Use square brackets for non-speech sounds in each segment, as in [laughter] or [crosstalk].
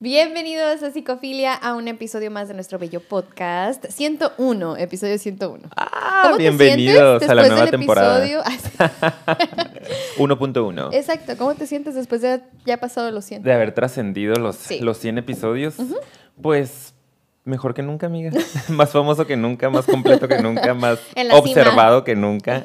Bienvenidos a Psicofilia, a un episodio más de nuestro bello podcast. 101, episodio 101. Ah, ¿Cómo te bienvenidos sientes a la nueva del temporada. episodio? [laughs] [laughs] 1.1. Exacto, ¿cómo te sientes después de ya pasado los 100? De haber trascendido los, Sí. los 100 episodios, pues mejor que nunca, amiga. [laughs] más famoso que nunca, más completo que nunca, más [laughs] cima. observado que nunca.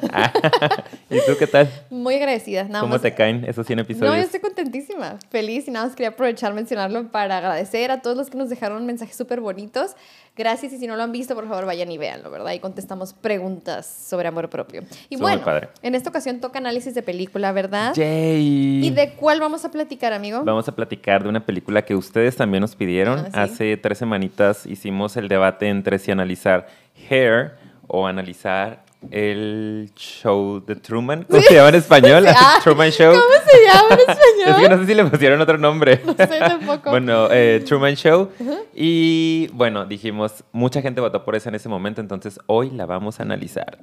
[laughs] ¿Y tú qué tal? Muy agradecida, nada ¿Cómo más. te caen esos 100 episodios? No, yo estoy contentísima, feliz y nada más quería aprovechar mencionarlo para agradecer a todos los que nos dejaron mensajes súper bonitos. Gracias y si no lo han visto, por favor vayan y véanlo, ¿verdad? Y contestamos preguntas sobre amor propio. Y muy bueno, padre. en esta ocasión toca análisis de película, ¿verdad? Yay. ¿Y de cuál vamos a platicar, amigo? Vamos a platicar de una película que ustedes también nos pidieron. Ah, sí. Hace tres semanitas hicimos el debate entre si analizar Hair o analizar el show de Truman. ¿Cómo se llama en español? [laughs] Ah, Truman Show. ¿Cómo se llama en [laughs] Es que español? no sé si le pusieron otro nombre. No sé tampoco. [laughs] Bueno, eh, Truman Show. Y bueno, dijimos, mucha gente votó por esa en ese momento, entonces hoy la vamos a analizar.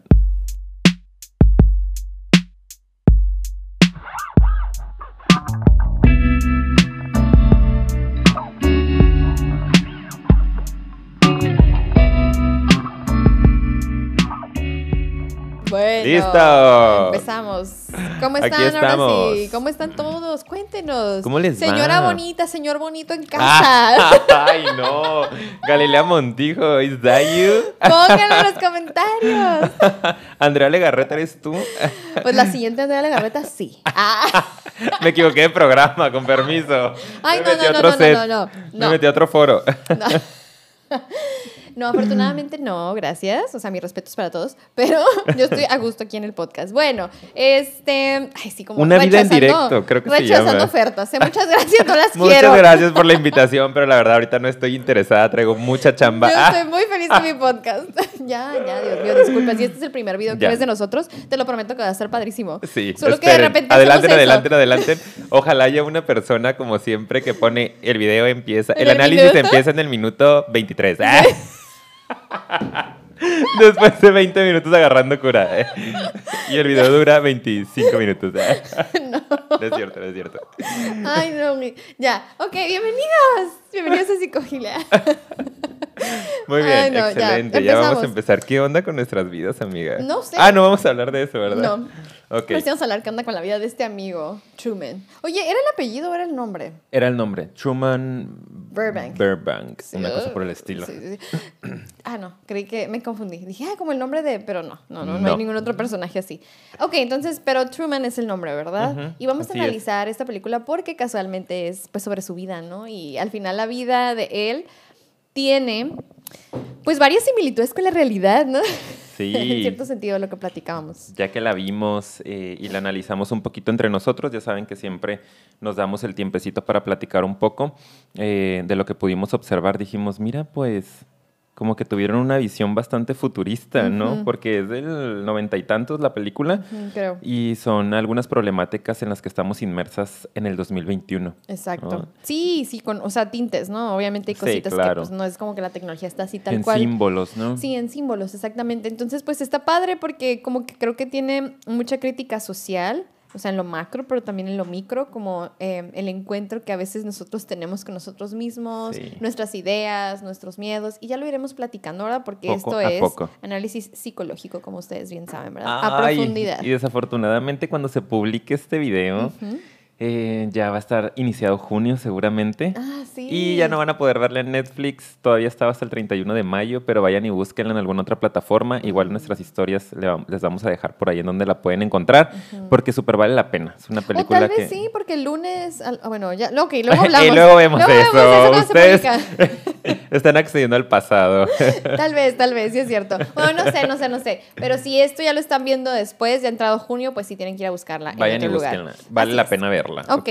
Bueno, ¡Listo! Empezamos. ¿Cómo Aquí están ahora sí? ¿Cómo están todos? Cuéntenos. ¿Cómo les Señora va? bonita, señor bonito en casa. Ah, [laughs] ¡Ay, no! Galilea Montijo, ¿is that you? Pónganlo en los comentarios. [laughs] Andrea Legarreta, ¿eres tú? Pues la siguiente Andrea Legarreta, sí. Ah. [laughs] Me equivoqué de programa, con permiso. Ay, Me no, metí no, otro no, no, set. no, no, Me no. metí a otro foro. No, afortunadamente no, gracias. O sea, mis respetos para todos. Pero [laughs] yo estoy a gusto aquí en el podcast. Bueno, este. Ay, sí, como. Una vida en directo, creo que se Rechazando llama. ofertas. ¿eh? Muchas gracias, no las [laughs] Muchas quiero. gracias por la [laughs] invitación, pero la verdad ahorita no estoy interesada, traigo mucha chamba. Yo Ah, estoy muy feliz con mi podcast. ya, ya, Dios mío, disculpa. Si este es el primer video que Ya. ves de nosotros, te lo prometo que va a estar padrísimo. Sí, Solo que de repente. Adelanten, adelanten, adelanten. Ojalá haya una persona, como siempre, que pone el video empieza. ¿En El el análisis minuto? empieza en el minuto 23. Ah. Después de 20 minutos agarrando cura. eh. Y el video dura 25 minutos. [laughs] ah. No es cierto, no es cierto. Ay, no, ya. Ok, bienvenidos. Bienvenidos a Psicogilia. [laughs] Muy bien, Ay, no, ya, excelente. Ya, vamos empezamos. a empezar. ¿Qué onda con nuestras vidas, amiga? No sé. Ah, no vamos a hablar de eso, ¿verdad? No. Ok. Pues vamos a hablar qué onda con la vida de este amigo, Truman. Oye, ¿era el apellido o era el nombre? Era el nombre. Truman Burbank. Burbank. Una cosa por el estilo. Sí, sí, sí. Ah, no, creí que me confundí. Dije, ah, como el nombre de. Pero no, no, no, no, No. hay ningún otro personaje así. Ok, entonces, pero Truman es el nombre, ¿verdad? Ujú, y vamos a así es. analizar esta película porque casualmente es pues sobre su vida, ¿no? Y al final la vida de él tiene pues varias similitudes con la realidad, ¿no? Sí. [laughs] en cierto sentido, lo que platicábamos. Ya que la vimos eh, y la analizamos un poquito entre nosotros, ya saben que siempre nos damos el tiempecito para platicar un poco eh, de lo que pudimos observar. Dijimos, mira, pues como que tuvieron una visión bastante futurista, ¿no? Porque es del noventa y tantos la película Creo. y son algunas problemáticas en las que estamos inmersas en el 2021. Exacto. ¿no? Sí, sí, con, o sea, tintes, ¿no? Obviamente hay Sí, cositas que pues, no es como que la tecnología está así tal en cual. símbolos, ¿no? Sí, en símbolos, exactamente. Entonces, pues está padre porque como que creo que tiene mucha crítica social, o sea, en lo macro, pero también en lo micro, como eh, el encuentro que a veces nosotros tenemos con nosotros mismos, Sí. nuestras ideas, nuestros miedos, y ya lo iremos platicando ahora porque Poco esto a es poco. análisis psicológico, como ustedes bien saben, ¿verdad? a Ay, profundidad. Y desafortunadamente cuando se publique este video. Eh, ya va a estar iniciado junio seguramente. Ah, sí. Y ya no van a poder verla en Netflix, todavía estaba hasta el 31 de mayo, pero vayan y búsquenla en alguna otra plataforma. Igual nuestras historias les vamos a dejar por ahí en donde la pueden encontrar, porque súper vale la pena. Es una O película tal que... vez sí, porque el lunes. al- ah, bueno, ya. Ok, [laughs] luego hablamos. y luego vemos Luego eso. vemos Ustedes [laughs] están accediendo al pasado. [laughs] Tal vez, tal vez, sí es cierto. Bueno, no sé, no sé, no sé. Pero si esto ya lo están viendo después, ya ha entrado junio, pues sí tienen que ir a buscarla. vayan y en otro lugar. búsquenla. Vale Así la es. pena verla. Ok.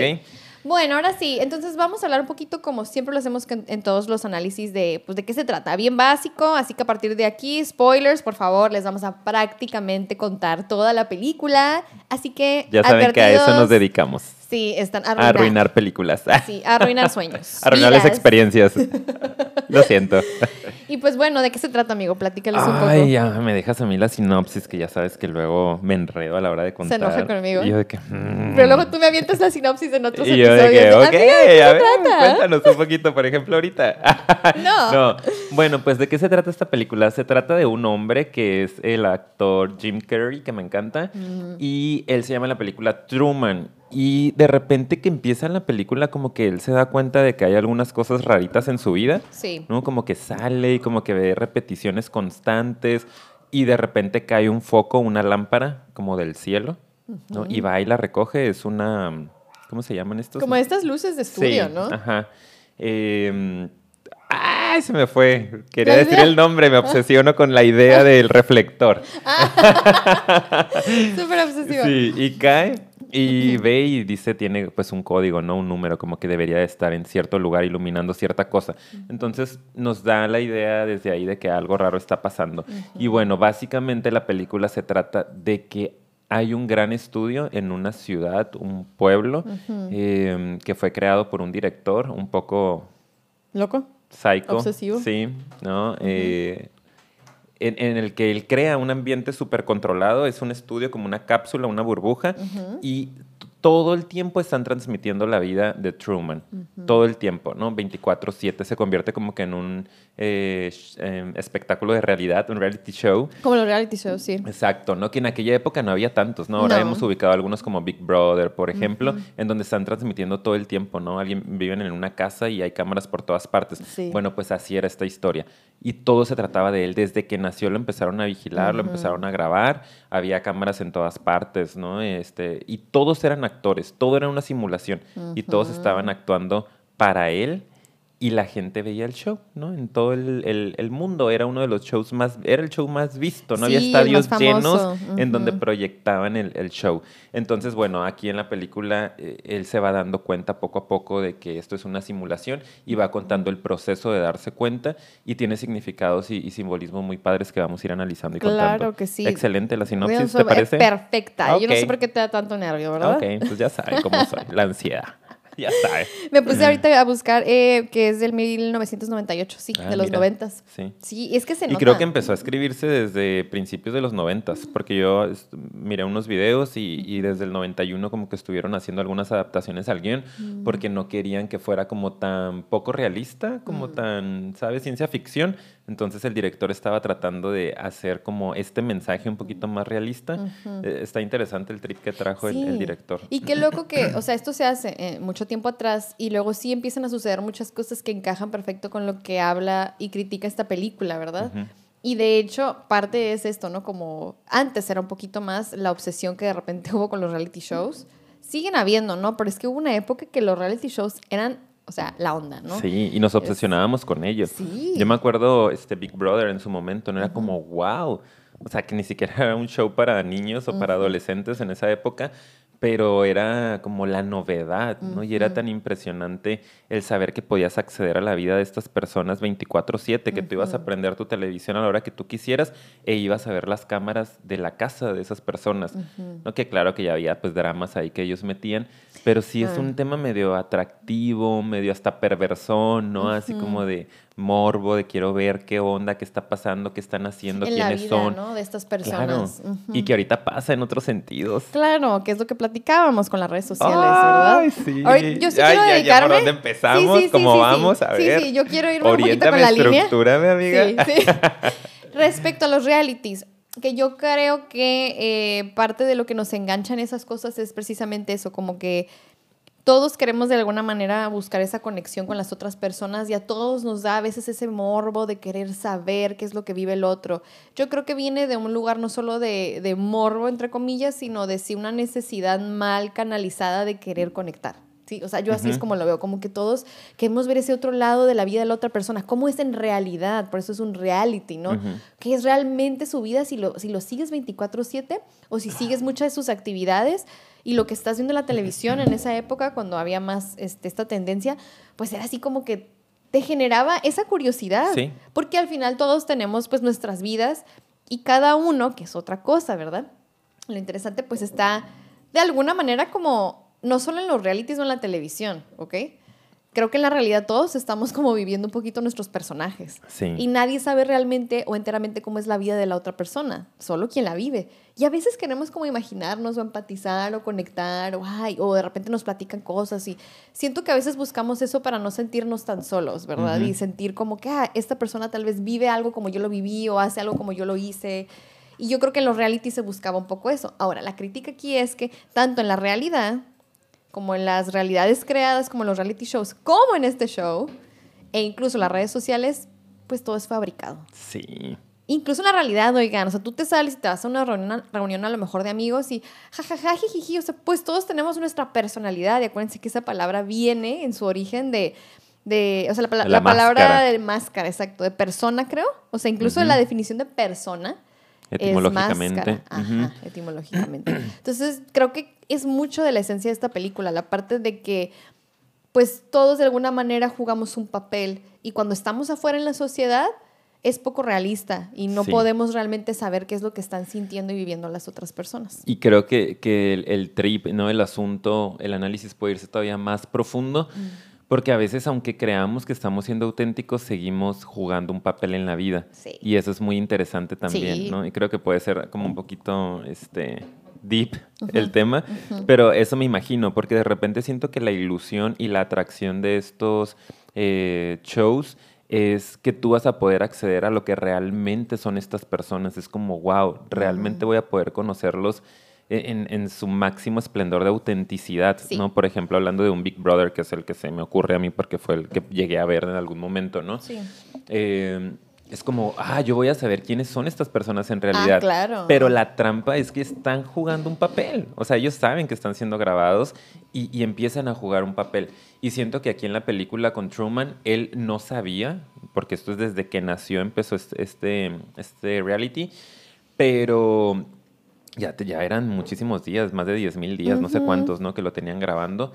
Bueno, ahora sí, entonces vamos a hablar un poquito como siempre lo hacemos en todos los análisis de, pues, de qué se trata. Bien básico, así que a partir de aquí, spoilers, por favor, les vamos a prácticamente contar toda la película. Así que... Ya saben que a eso nos dedicamos. Sí, están arruinar. arruinar películas. [laughs] Sí, a arruinar sueños. [laughs] Arruinarles experiencias. [laughs] Lo siento. Y pues bueno, ¿de qué se trata, amigo? Platícales un poco. Ay, ya me dejas a mí la sinopsis, que ya sabes que luego me enredo a la hora de contar. Se enoja conmigo. Y yo de que, mm. Pero luego tú me avientas la sinopsis en otros Y yo episodios. de que, ok, ¿de a ver, cuéntanos un poquito, por ejemplo, ahorita. No. No. Bueno, pues, ¿de qué se trata esta película? Se trata de un hombre que es el actor Jim Carrey, que me encanta, y él se llama en la película Truman. Y de repente que empieza la película como que él se da cuenta de que hay algunas cosas raritas en su vida. Sí. ¿no? Como que sale y como que ve repeticiones constantes y de repente cae un foco, una lámpara como del cielo, ¿no? Y va y la recoge, es una, ¿cómo se llaman estos? Como estas luces de estudio, Sí, ¿no? Ajá. Eh, ¡Ay, se me fue! Quería ¿La decir el nombre, me obsesiono con la idea del reflector. [laughs] [laughs] Súper obsesiva. Sí, y cae y ve y dice, tiene pues un código, ¿no? Un número, como que debería de estar en cierto lugar iluminando cierta cosa. Entonces nos da la idea desde ahí de que algo raro está pasando. Y bueno, básicamente la película se trata de que hay un gran estudio en una ciudad, un pueblo, eh, que fue creado por un director un poco ¿Loco? psycho. Obsesivo. Sí, ¿no? Eh, en, en el que él crea un ambiente súper controlado, es un estudio como una cápsula, una burbuja, y todo el tiempo están transmitiendo la vida de Truman, todo el tiempo, ¿no? 24/7 se convierte como que en un eh, em, espectáculo de realidad, un reality show. Como los reality shows, sí. Exacto, ¿no? Que en aquella época no había tantos, ¿no? Ahora No. hemos ubicado algunos como Big Brother, por ejemplo, en donde están transmitiendo todo el tiempo, ¿no? Alguien viven en una casa y hay cámaras por todas partes. Sí. Bueno, pues así era esta historia. Y todo se trataba de él. Desde que nació lo empezaron a vigilar, lo empezaron a grabar, había cámaras en todas partes, ¿no? Este, y todos eran actores, todo era una simulación. Y todos estaban actuando para él y la gente veía el show, ¿no? En todo el, el- el mundo era uno de los shows más, era el show más visto, ¿no? Había Sí, el estadios llenos en donde proyectaban el, el show. Entonces, bueno, aquí en la película eh, él se va dando cuenta poco a poco de que esto es una simulación y va contando el proceso de darse cuenta y tiene significados y, y simbolismos muy padres que vamos a ir analizando y contando. Claro que sí. Excelente la sinopsis, ¿te parece? Perfecta. Yo no sé por qué te da tanto nervio, ¿verdad? Ok, pues ya sabe cómo soy, la ansiedad. Ya sabe. [laughs] Me puse ahorita a buscar eh, que es del 1998, sí, Ah, de los mira. noventas. Sí. Sí, es que se Y nota. creo que empezó a escribirse desde principios de los noventas, porque yo miré unos videos y, y desde el 91 como que estuvieron haciendo algunas adaptaciones al guion, Mm. porque no querían que fuera como tan poco realista, como Mm. tan, ¿sabes? Ciencia ficción. Entonces el director estaba tratando de hacer como este mensaje un poquito más realista. Eh, está interesante el trip que trajo el, director. Y qué loco que, o sea, esto se hace eh, mucho tiempo atrás y luego sí empiezan a suceder muchas cosas que encajan perfecto con lo que habla y critica esta película, ¿verdad? Y de hecho, parte es esto, ¿no? Como antes era un poquito más la obsesión que de repente [laughs] hubo con los reality shows. Siguen habiendo, ¿no? Pero es que hubo una época que los reality shows eran, o sea, la onda, ¿no? Sí, y nos obsesionábamos con ellos. Sí. Yo me acuerdo este Big Brother en su momento, no era como wow. O sea, que ni siquiera [laughs] era un show para niños o para adolescentes en esa época, pero era como la novedad, ¿no? Y era tan impresionante el saber que podías acceder a la vida de estas personas 24/7, que tú ibas a prender tu televisión a la hora que tú quisieras e ibas a ver las cámaras de la casa de esas personas. ¿no? Que claro que ya había pues dramas ahí que ellos metían, pero sí es un tema medio atractivo, medio hasta perversón, ¿no? Así como de morbo, de quiero ver qué onda, qué está pasando, qué están haciendo, en la quiénes vida, son. ¿no? De estas Claro. personas. Y que ahorita pasa en otros sentidos. Claro, que es lo que platicábamos con las redes sociales, ¿verdad? Ay, sí. Ahorita- yo sí Ay, quiero ya, ya, dedicarme. ¿por dónde empezamos? Sí, sí, sí, ¿Cómo sí, sí. vamos? A Sí, ver. sí, yo quiero irme un poquito Oriéntame, con la línea. estructúrame, amiga. Sí, sí. [laughs] Respecto a los realities, que yo creo que eh, parte de lo que nos engancha en esas cosas es precisamente eso, como que todos queremos de alguna manera buscar esa conexión con las otras personas y a todos nos da a veces ese morbo de querer saber qué es lo que vive el otro. Yo creo que viene de un lugar no solo de, de morbo, entre comillas, sino de sí una necesidad mal canalizada de querer conectar. Sí, o sea, yo así es como lo veo, como que todos queremos ver ese otro lado de la vida de la otra persona, cómo es en realidad, por eso es un reality, ¿no? Ujú. ¿Qué es realmente su vida si lo, si lo sigues 24/7 o si sigues muchas de sus actividades y lo que estás viendo en la televisión en esa época cuando había más este, esta tendencia, pues era así como que te generaba esa curiosidad, Sí. porque al final todos tenemos pues nuestras vidas y cada uno, que es otra cosa, ¿verdad? Lo interesante pues está de alguna manera como, no solo en los realities o en la televisión, ¿ok? Creo que en la realidad todos estamos como viviendo un poquito nuestros personajes. Sí. Y nadie sabe realmente o enteramente cómo es la vida de la otra persona, solo quien la vive. Y a veces queremos como imaginarnos o empatizar o conectar o, ay, o de repente nos platican cosas y siento que a veces buscamos eso para no sentirnos tan solos, ¿verdad? Ujú. Y sentir como que ah, esta persona tal vez vive algo como yo lo viví o hace algo como yo lo hice. Y yo creo que en los reality se buscaba un poco eso. Ahora, la crítica aquí es que tanto en la realidad como en las realidades creadas, como en los reality shows, como en este show, e incluso las redes sociales, pues todo es fabricado. Sí. Incluso en la realidad, oigan, o sea, tú te sales y te vas a una reunión, reunión a lo mejor de amigos y jajaja, jijiji, o sea, pues todos tenemos nuestra personalidad y acuérdense que esa palabra viene en su origen de, de o sea, la, La la palabra de máscara, exacto, de persona, creo. O sea, incluso Ujú. la definición de persona es Etimológicamente. máscara. Ajá, etimológicamente. [clears throat] Entonces, creo que es mucho de la esencia de esta película, la parte de que pues todos de alguna manera jugamos un papel y cuando estamos afuera en la sociedad es poco realista y no Sí. podemos realmente saber qué es lo que están sintiendo y viviendo las otras personas. Y creo que, que el, el trip, ¿no? El asunto, el análisis puede irse todavía más profundo, porque a veces, aunque creamos que estamos siendo auténticos, seguimos jugando un papel en la vida. Sí. Y eso es muy interesante también, Sí. ¿no? Y creo que puede ser como un poquito, este deep el tema, pero eso me imagino, porque de repente siento que la ilusión y la atracción de estos eh, shows es que tú vas a poder acceder a lo que realmente son estas personas. Es como, wow, realmente voy a poder conocerlos en, en su máximo esplendor de autenticidad, Sí. ¿no? Por ejemplo, hablando de un Big Brother, que es el que se me ocurre a mí porque fue el que llegué a ver en algún momento, ¿no? Sí. Eh, es como, ah, yo voy a saber quiénes son estas personas en realidad. Ah, claro. Pero la trampa es que están jugando un papel. O sea, ellos saben que están siendo grabados y, y empiezan a jugar un papel. Y siento que aquí en la película con Truman, él no sabía, porque esto es desde que nació, empezó este, este, este reality, pero ya, te- ya eran muchísimos días, más de 10 mil días, no sé cuántos, ¿no? Que lo tenían grabando.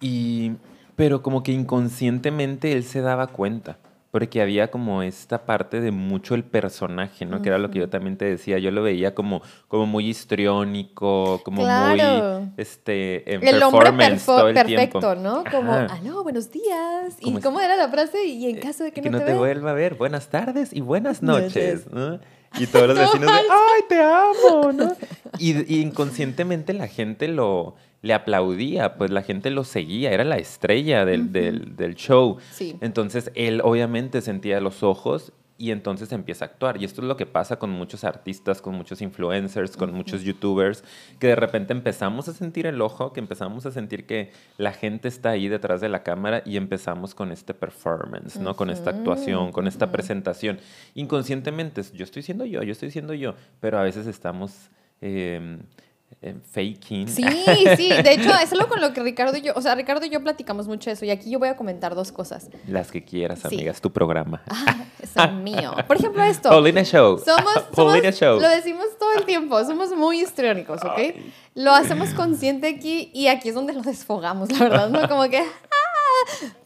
Y, pero como que inconscientemente él se daba cuenta, porque había como esta parte de mucho el personaje, ¿no? Que era lo que yo también te decía, yo lo veía como, como muy histriónico, como Claro. muy, este, en El hombre todo el perfecto, tiempo. ¿no? Como, Ajá. aló, buenos días. ¿Cómo ¿Y es? cómo era la frase? Y en caso de que, que no, no te, te vea. vuelva a ver. Buenas tardes y buenas Noches. noches. ¿no? Y todos los [laughs] No vecinos de. ¡ay, te amo! ¿no? Y, y inconscientemente la gente lo le aplaudía, pues la gente lo seguía, era la estrella del, del- del show. Sí. Entonces él obviamente sentía los ojos y entonces empieza a actuar. Y esto es lo que pasa con muchos artistas, con muchos influencers, con muchos youtubers, que de repente empezamos a sentir el ojo, que empezamos a sentir que la gente está ahí detrás de la cámara y empezamos con este performance, ¿no? Con esta actuación, con esta presentación. Inconscientemente, yo estoy siendo yo, yo estoy siendo yo, pero a veces estamos... eh, faking. Sí, [laughs] sí. De hecho, es algo con lo que Ricardo y yo, o sea, Ricardo y yo platicamos mucho eso. Y aquí yo voy a comentar dos cosas. Las que quieras, Sí. amigas, tu programa. Ah, es [laughs] mío. Por ejemplo, esto. Paulina Show. [laughs] Somos, Show. lo decimos todo el tiempo, somos muy histriónicos, ¿ok? Lo hacemos consciente aquí y aquí es donde lo desfogamos, la verdad, ¿no? Como que, ah,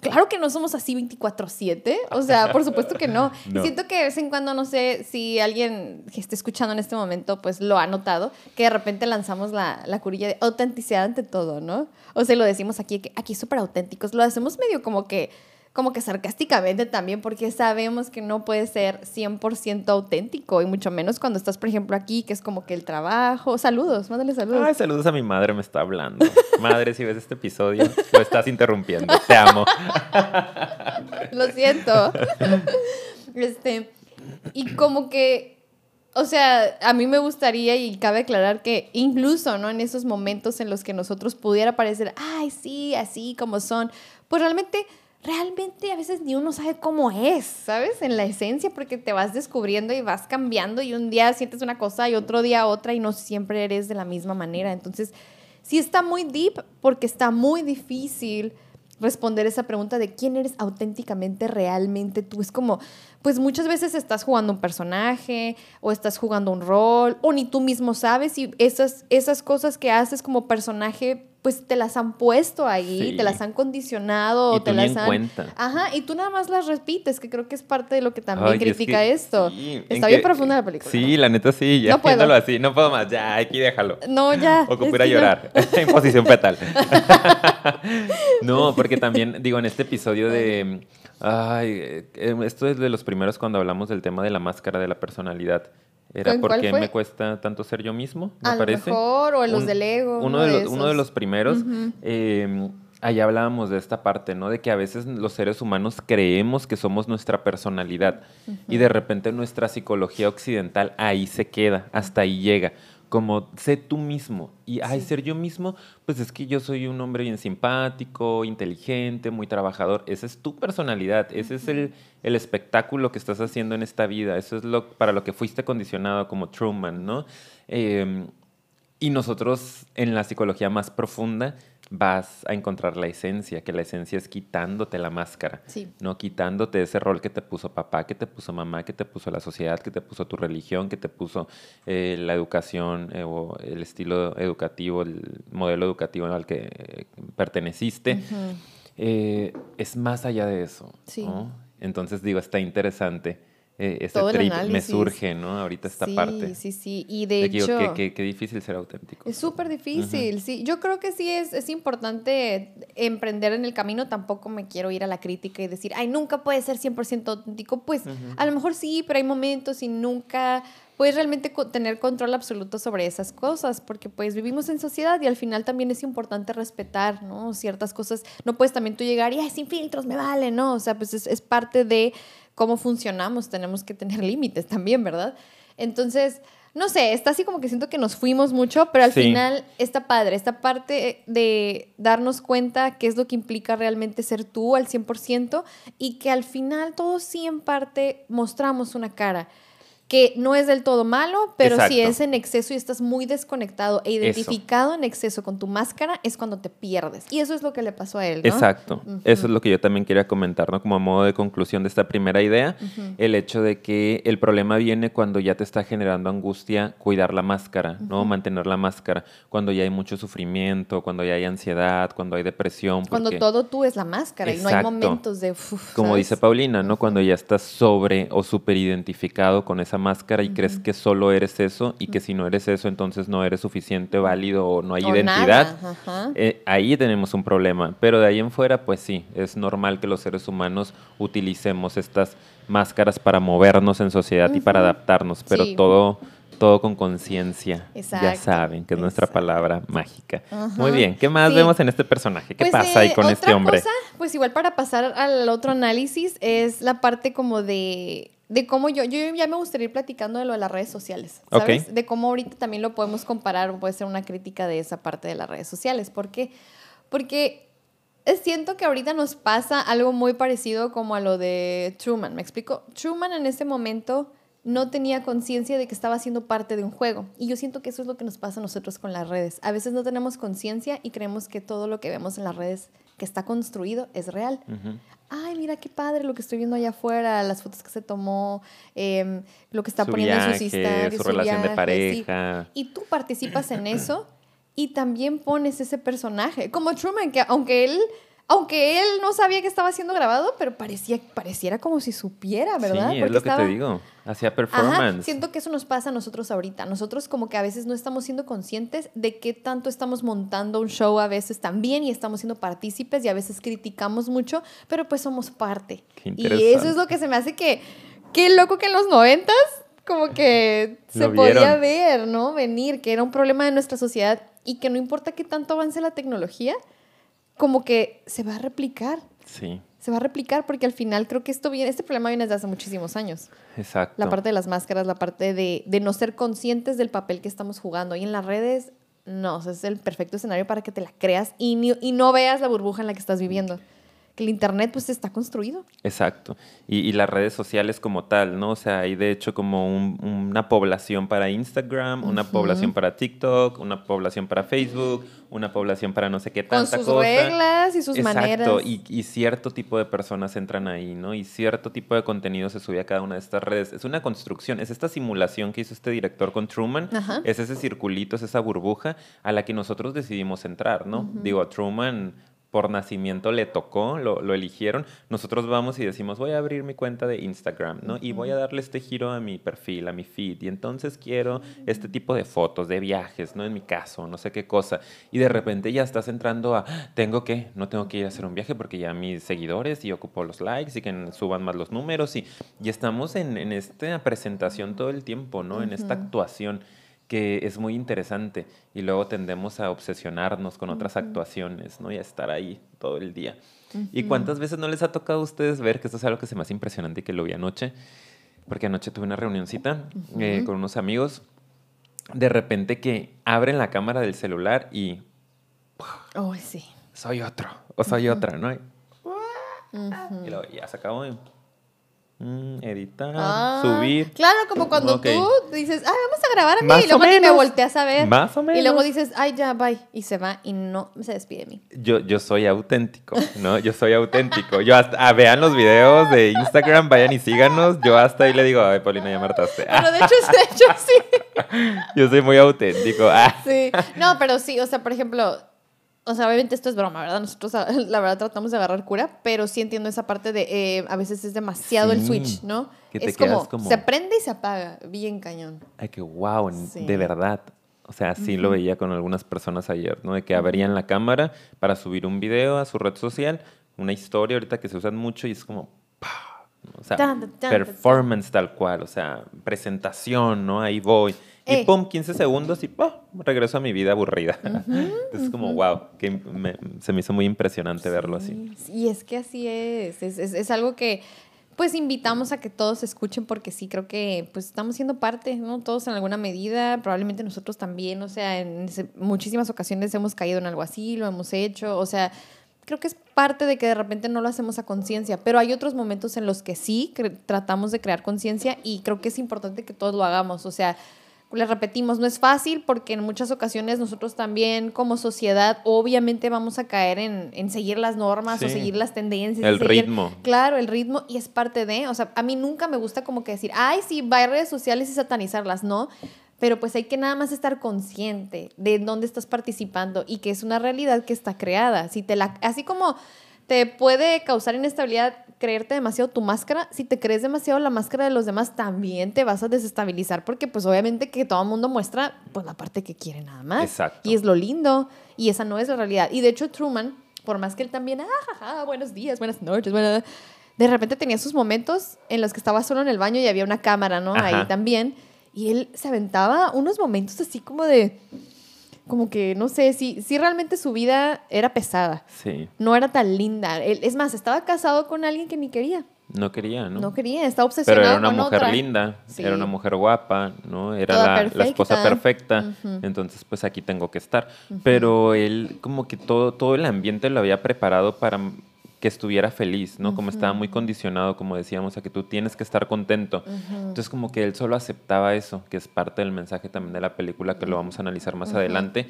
claro que no somos así 24/7, o sea, por supuesto que [laughs] no. Siento que de vez en cuando, no sé si alguien que esté escuchando en este momento, pues lo ha notado, que de repente lanzamos la, la curilla de autenticidad ante todo, ¿no? O sea, lo decimos aquí, que aquí súper auténticos, lo hacemos medio como que como que sarcásticamente también, porque sabemos que no puede ser 100% auténtico, y mucho menos cuando estás, por ejemplo, aquí, que es como que el trabajo. Saludos, mándale saludos. Ay, saludos a mi madre, me está hablando. Madre, si ves este episodio, lo estás interrumpiendo. Te amo. [laughs] Lo siento. este, y como que, o sea, a mí me gustaría y cabe aclarar que incluso, ¿no? En esos momentos en los que nosotros pudiera parecer, ay, sí, así como son, pues realmente, realmente a veces ni uno sabe cómo es, ¿sabes? En la esencia, porque te vas descubriendo y vas cambiando y un día sientes una cosa y otro día otra y no siempre eres de la misma manera. Entonces, sí está muy deep porque está muy difícil responder esa pregunta de quién eres auténticamente realmente tú. Es como, pues muchas veces estás jugando un personaje o estás jugando un rol o ni tú mismo sabes y esas, esas cosas que haces como personaje pues te las han puesto ahí, Sí. te las han condicionado, Y te tú las han... cuenta. Ajá, y tú nada más las repites, que creo que es parte de lo que también Ay, es critica que esto. sí, Está bien que- profunda la película. Sí, la neta sí, ya No puedo. así, no puedo más, ya, aquí déjalo. No, ya. [laughs] O que llorar [laughs] en posición fetal. [laughs] no, porque también, digo, en este episodio de. Ay, eh, esto es de los primeros cuando hablamos del tema de la máscara de la personalidad. Era ¿En por cuál qué fue? me cuesta tanto ser yo mismo, me A lo parece. mejor, o en los Un- del ego. Uno de, los, uno de los primeros. eh, allá hablábamos de esta parte, ¿no? De que a veces los seres humanos creemos que somos nuestra personalidad y de repente nuestra psicología occidental ahí se queda, hasta ahí llega. Como sé tú mismo. Y ay, Sí. ser yo mismo, pues es que yo soy un hombre bien simpático, inteligente, muy trabajador. Esa es tu personalidad, ese es el, el espectáculo que estás haciendo en esta vida. Eso es lo para lo que fuiste condicionado como Truman, ¿no? Em, y nosotros en la psicología más profunda vas a encontrar la esencia, que la esencia es quitándote la máscara, Sí. no quitándote ese rol que te puso papá, que te puso mamá, que te puso la sociedad, que te puso tu religión, que te puso eh, la educación eh, o el estilo educativo, el modelo educativo al que eh, perteneciste. Es más allá de eso. Sí. ¿no? Entonces digo, está interesante. Eh, ese Todo el trip me surge, ¿no? Ahorita esta sí, parte. Sí, sí, Y de De que digo, hecho... qué, qué- difícil ser auténtico. Es súper difícil, sí. Yo creo que sí es, es importante emprender en el camino. Tampoco me quiero ir a la crítica y decir, ay, nunca puede ser 100% auténtico. Pues a lo mejor sí, pero hay momentos y nunca puedes realmente tener control absoluto sobre esas cosas, porque pues vivimos en sociedad y al final también es importante respetar, ¿no? Ciertas cosas. No puedes también tú llegar y, ay, sin filtros, me vale, ¿no? O sea, pues es, es parte de cómo funcionamos. Tenemos que tener [laughs] límites también, ¿verdad? Entonces... No sé, está así como que siento que nos fuimos mucho, pero al Sí. final está padre, esta parte de darnos cuenta qué es lo que implica realmente ser tú al 100% y que al final todos sí en parte mostramos una cara que no es del todo malo, pero si es en exceso y estás muy desconectado e identificado en exceso con tu máscara, es cuando te pierdes. Y eso es lo que le pasó a él, ¿no? Exacto. Eso es lo que yo también quería comentar, ¿no? Como a modo de conclusión de esta primera idea, el hecho de que el problema viene cuando ya te está generando angustia cuidar la máscara, ¿no? Mantener la máscara, cuando ya hay mucho sufrimiento, cuando ya hay ansiedad, cuando hay depresión. Cuando todo tú es la máscara y no hay momentos de... uf, Como ¿sabes? dice Paulina, ¿no? Cuando ya estás sobre o super identificado con esa máscara y crees que solo eres eso y que si no eres eso, entonces no eres suficiente, válido o no hay O identidad. eh, ahí tenemos un problema. Pero de ahí en fuera, pues sí, es normal que los seres humanos utilicemos estas máscaras para movernos en sociedad y para adaptarnos, pero Sí. todo, todo con conciencia. Ya saben que es nuestra exacto. palabra mágica. Muy bien, ¿qué más Sí. vemos en este personaje? ¿Qué Pues, pasa ahí eh, con otra este hombre? cosa, pues igual para pasar al otro análisis, es la parte como de, de cómo yo, yo ya me gustaría ir platicando de lo de las redes sociales. De cómo ahorita también lo podemos comparar, puede ser una crítica de esa parte de las redes sociales. ¿Por qué? Porque siento que ahorita nos pasa algo muy parecido como a lo de Truman, ¿me explico? Truman en ese momento no tenía conciencia de que estaba siendo parte de un juego. Y yo siento que eso es lo que nos pasa a nosotros con las redes. A veces no tenemos conciencia y creemos que todo lo que vemos en las redes que está construido es real. Ay, mira qué padre lo que estoy viendo allá afuera, las fotos que se tomó, em, lo que está Su poniendo en sus historias. su relación de sí. pareja. Y tú participas en eso y también pones ese personaje. Como Truman, que aunque él, aunque él no sabía que estaba siendo grabado, pero parecía, pareciera como si supiera, ¿verdad? Sí, es lo que te digo. Hacía Ajá, performance. siento que eso nos pasa a nosotros ahorita. Nosotros como que a veces no estamos siendo conscientes de qué tanto estamos montando un show a veces también y estamos siendo partícipes y a veces criticamos mucho, pero pues somos parte. Qué Y eso es lo que se me hace que, qué loco que en los noventas como que [laughs] se podía ver, ¿no? Venir, que era un problema de nuestra sociedad y que no importa qué tanto avance la tecnología, como que se va a replicar. Sí, Se va a replicar porque al final creo que esto viene, este problema viene desde hace muchísimos años. exacto. La parte de las máscaras, la parte de, de no ser conscientes del papel que estamos jugando. Y en las redes, no, o sea, es el perfecto escenario para que te la creas y, ni- y no veas la burbuja en la que estás viviendo. Que el Internet pues está construido. Exacto. Y, y las redes sociales como tal, ¿no? O sea, hay de hecho como un- una población para Instagram, una población para TikTok, una población para Facebook, una población para no sé qué Con tanta sus cosa. reglas y sus Exacto, maneras. Y, y cierto tipo de personas entran ahí, ¿no? Y cierto tipo de contenido se sube a cada una de estas redes. Es una construcción, es esta simulación que hizo este director con Truman, es ese circulito, es esa burbuja a la que nosotros decidimos entrar, ¿no? Digo, a Truman por nacimiento le tocó, lo, lo eligieron. Nosotros vamos y decimos, voy a abrir mi cuenta de Instagram, ¿no? Y voy a darle este giro a mi perfil, a mi feed. Y entonces quiero este tipo de fotos, de viajes, ¿no? En mi caso, no sé qué cosa. Y de repente ya estás entrando a, tengo que, no tengo que ir a hacer un viaje porque ya mis seguidores y ocupo los likes y que suban más los números. Y, y estamos en, en esta presentación todo el tiempo, ¿no? En esta actuación que es muy interesante y luego tendemos a obsesionarnos con otras actuaciones, ¿no? Y a estar ahí todo el día. ¿Y cuántas veces no les ha tocado a ustedes ver que esto es algo que se me hace impresionante y que lo vi anoche? Porque anoche tuve una reunioncita eh, con unos amigos. De repente que abren la cámara del celular y Oh, sí. soy otro o soy otra, ¿no? Y, y luego ya se acabó. y, editar, Ah, subir. Claro, como cuando Ok. tú dices, ay, vamos a grabar a mí, Más y luego ni me menos. volteas a ver. Más o Y luego menos. dices, ay, ya, bye. Y se va y no se despide de mí. Yo, yo soy auténtico, ¿no? Yo soy auténtico. Yo hasta, ah, vean los videos de Instagram, vayan y síganos. Yo hasta ahí le digo, ay, Paulina, ya. Ah, Pero de hecho, de hecho, sí. [laughs] yo soy muy auténtico. Ah. Sí. No, pero sí, o sea, por ejemplo, o sea, obviamente esto es broma, ¿verdad? Nosotros, ah, [laughs] la verdad, tratamos de agarrar cura, pero sí entiendo esa parte de, eh, a veces es demasiado el switch, ¿no? que te es como, se prende y se apaga, bien cañón. Ay, que wow, Sí. de verdad. O sea, sí lo veía con algunas personas ayer, ¿no? De que abrían la cámara para subir un video a su red social, una historia ahorita que se usan mucho y es como, ¡pah! O sea, Tan, tan, tan, performance tal cual, o sea, presentación, ¿no? Ahí voy. Y pum, 15 segundos y ¡pah! regreso a mi vida aburrida. [laughs] es como, wow, que me- se me hizo muy impresionante verlo así. Sí, Y es que así es. Es, es- es algo que pues invitamos a que todos escuchen porque sí creo que pues estamos siendo parte, ¿no? Todos en alguna medida, probablemente nosotros también, o sea, en muchísimas ocasiones hemos caído en algo así, lo hemos hecho, o sea, creo que es parte de que de repente no lo hacemos a conciencia, pero hay otros momentos en los que sí tratamos de crear conciencia y creo que es importante que todos lo hagamos, o sea, les repetimos, no es fácil porque en muchas ocasiones nosotros también como sociedad obviamente vamos a caer en, en seguir las normas o seguir las tendencias. El seguir- ritmo. Claro, el ritmo y es parte de, o sea, a mí nunca me gusta como que decir, ay, sí, va a redes sociales y satanizarlas, no. Pero pues hay que nada más estar consciente de dónde estás participando y que es una realidad que está creada. Si te la, así como te puede causar inestabilidad creerte demasiado tu máscara, si te crees demasiado la máscara de los demás, también te vas a desestabilizar porque pues obviamente que todo el mundo muestra pues la parte que quiere nada más. Exacto. Y es lo lindo y esa no es la realidad. Y de hecho Truman, por más que él también, ah, jaja, buenos días, buenas noches, buenas... de repente tenía sus momentos en los que estaba solo en el baño y había una cámara, ¿no? Ahí también. Y él se aventaba unos momentos así como de, como que, no sé, si, si realmente su vida era pesada. Sí, No era tan linda. Es más, estaba casado con alguien que ni quería. no quería, ¿no? No, quería, estaba Pero obsesionado era una con mujer otra. linda, Sí. era una mujer guapa, ¿no? Era la, la esposa perfecta. Entonces, pues aquí tengo que estar. Pero él, como que todo, todo el ambiente lo había preparado para que estuviera feliz, ¿no? Como estaba muy condicionado, como decíamos, a que tú tienes que estar contento. Entonces, como que él solo aceptaba eso, que es parte del mensaje también de la película, que lo vamos a analizar más adelante,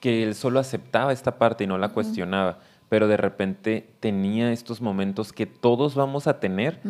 que él solo aceptaba esta parte y no la cuestionaba. Pero de repente tenía estos momentos que todos vamos a tener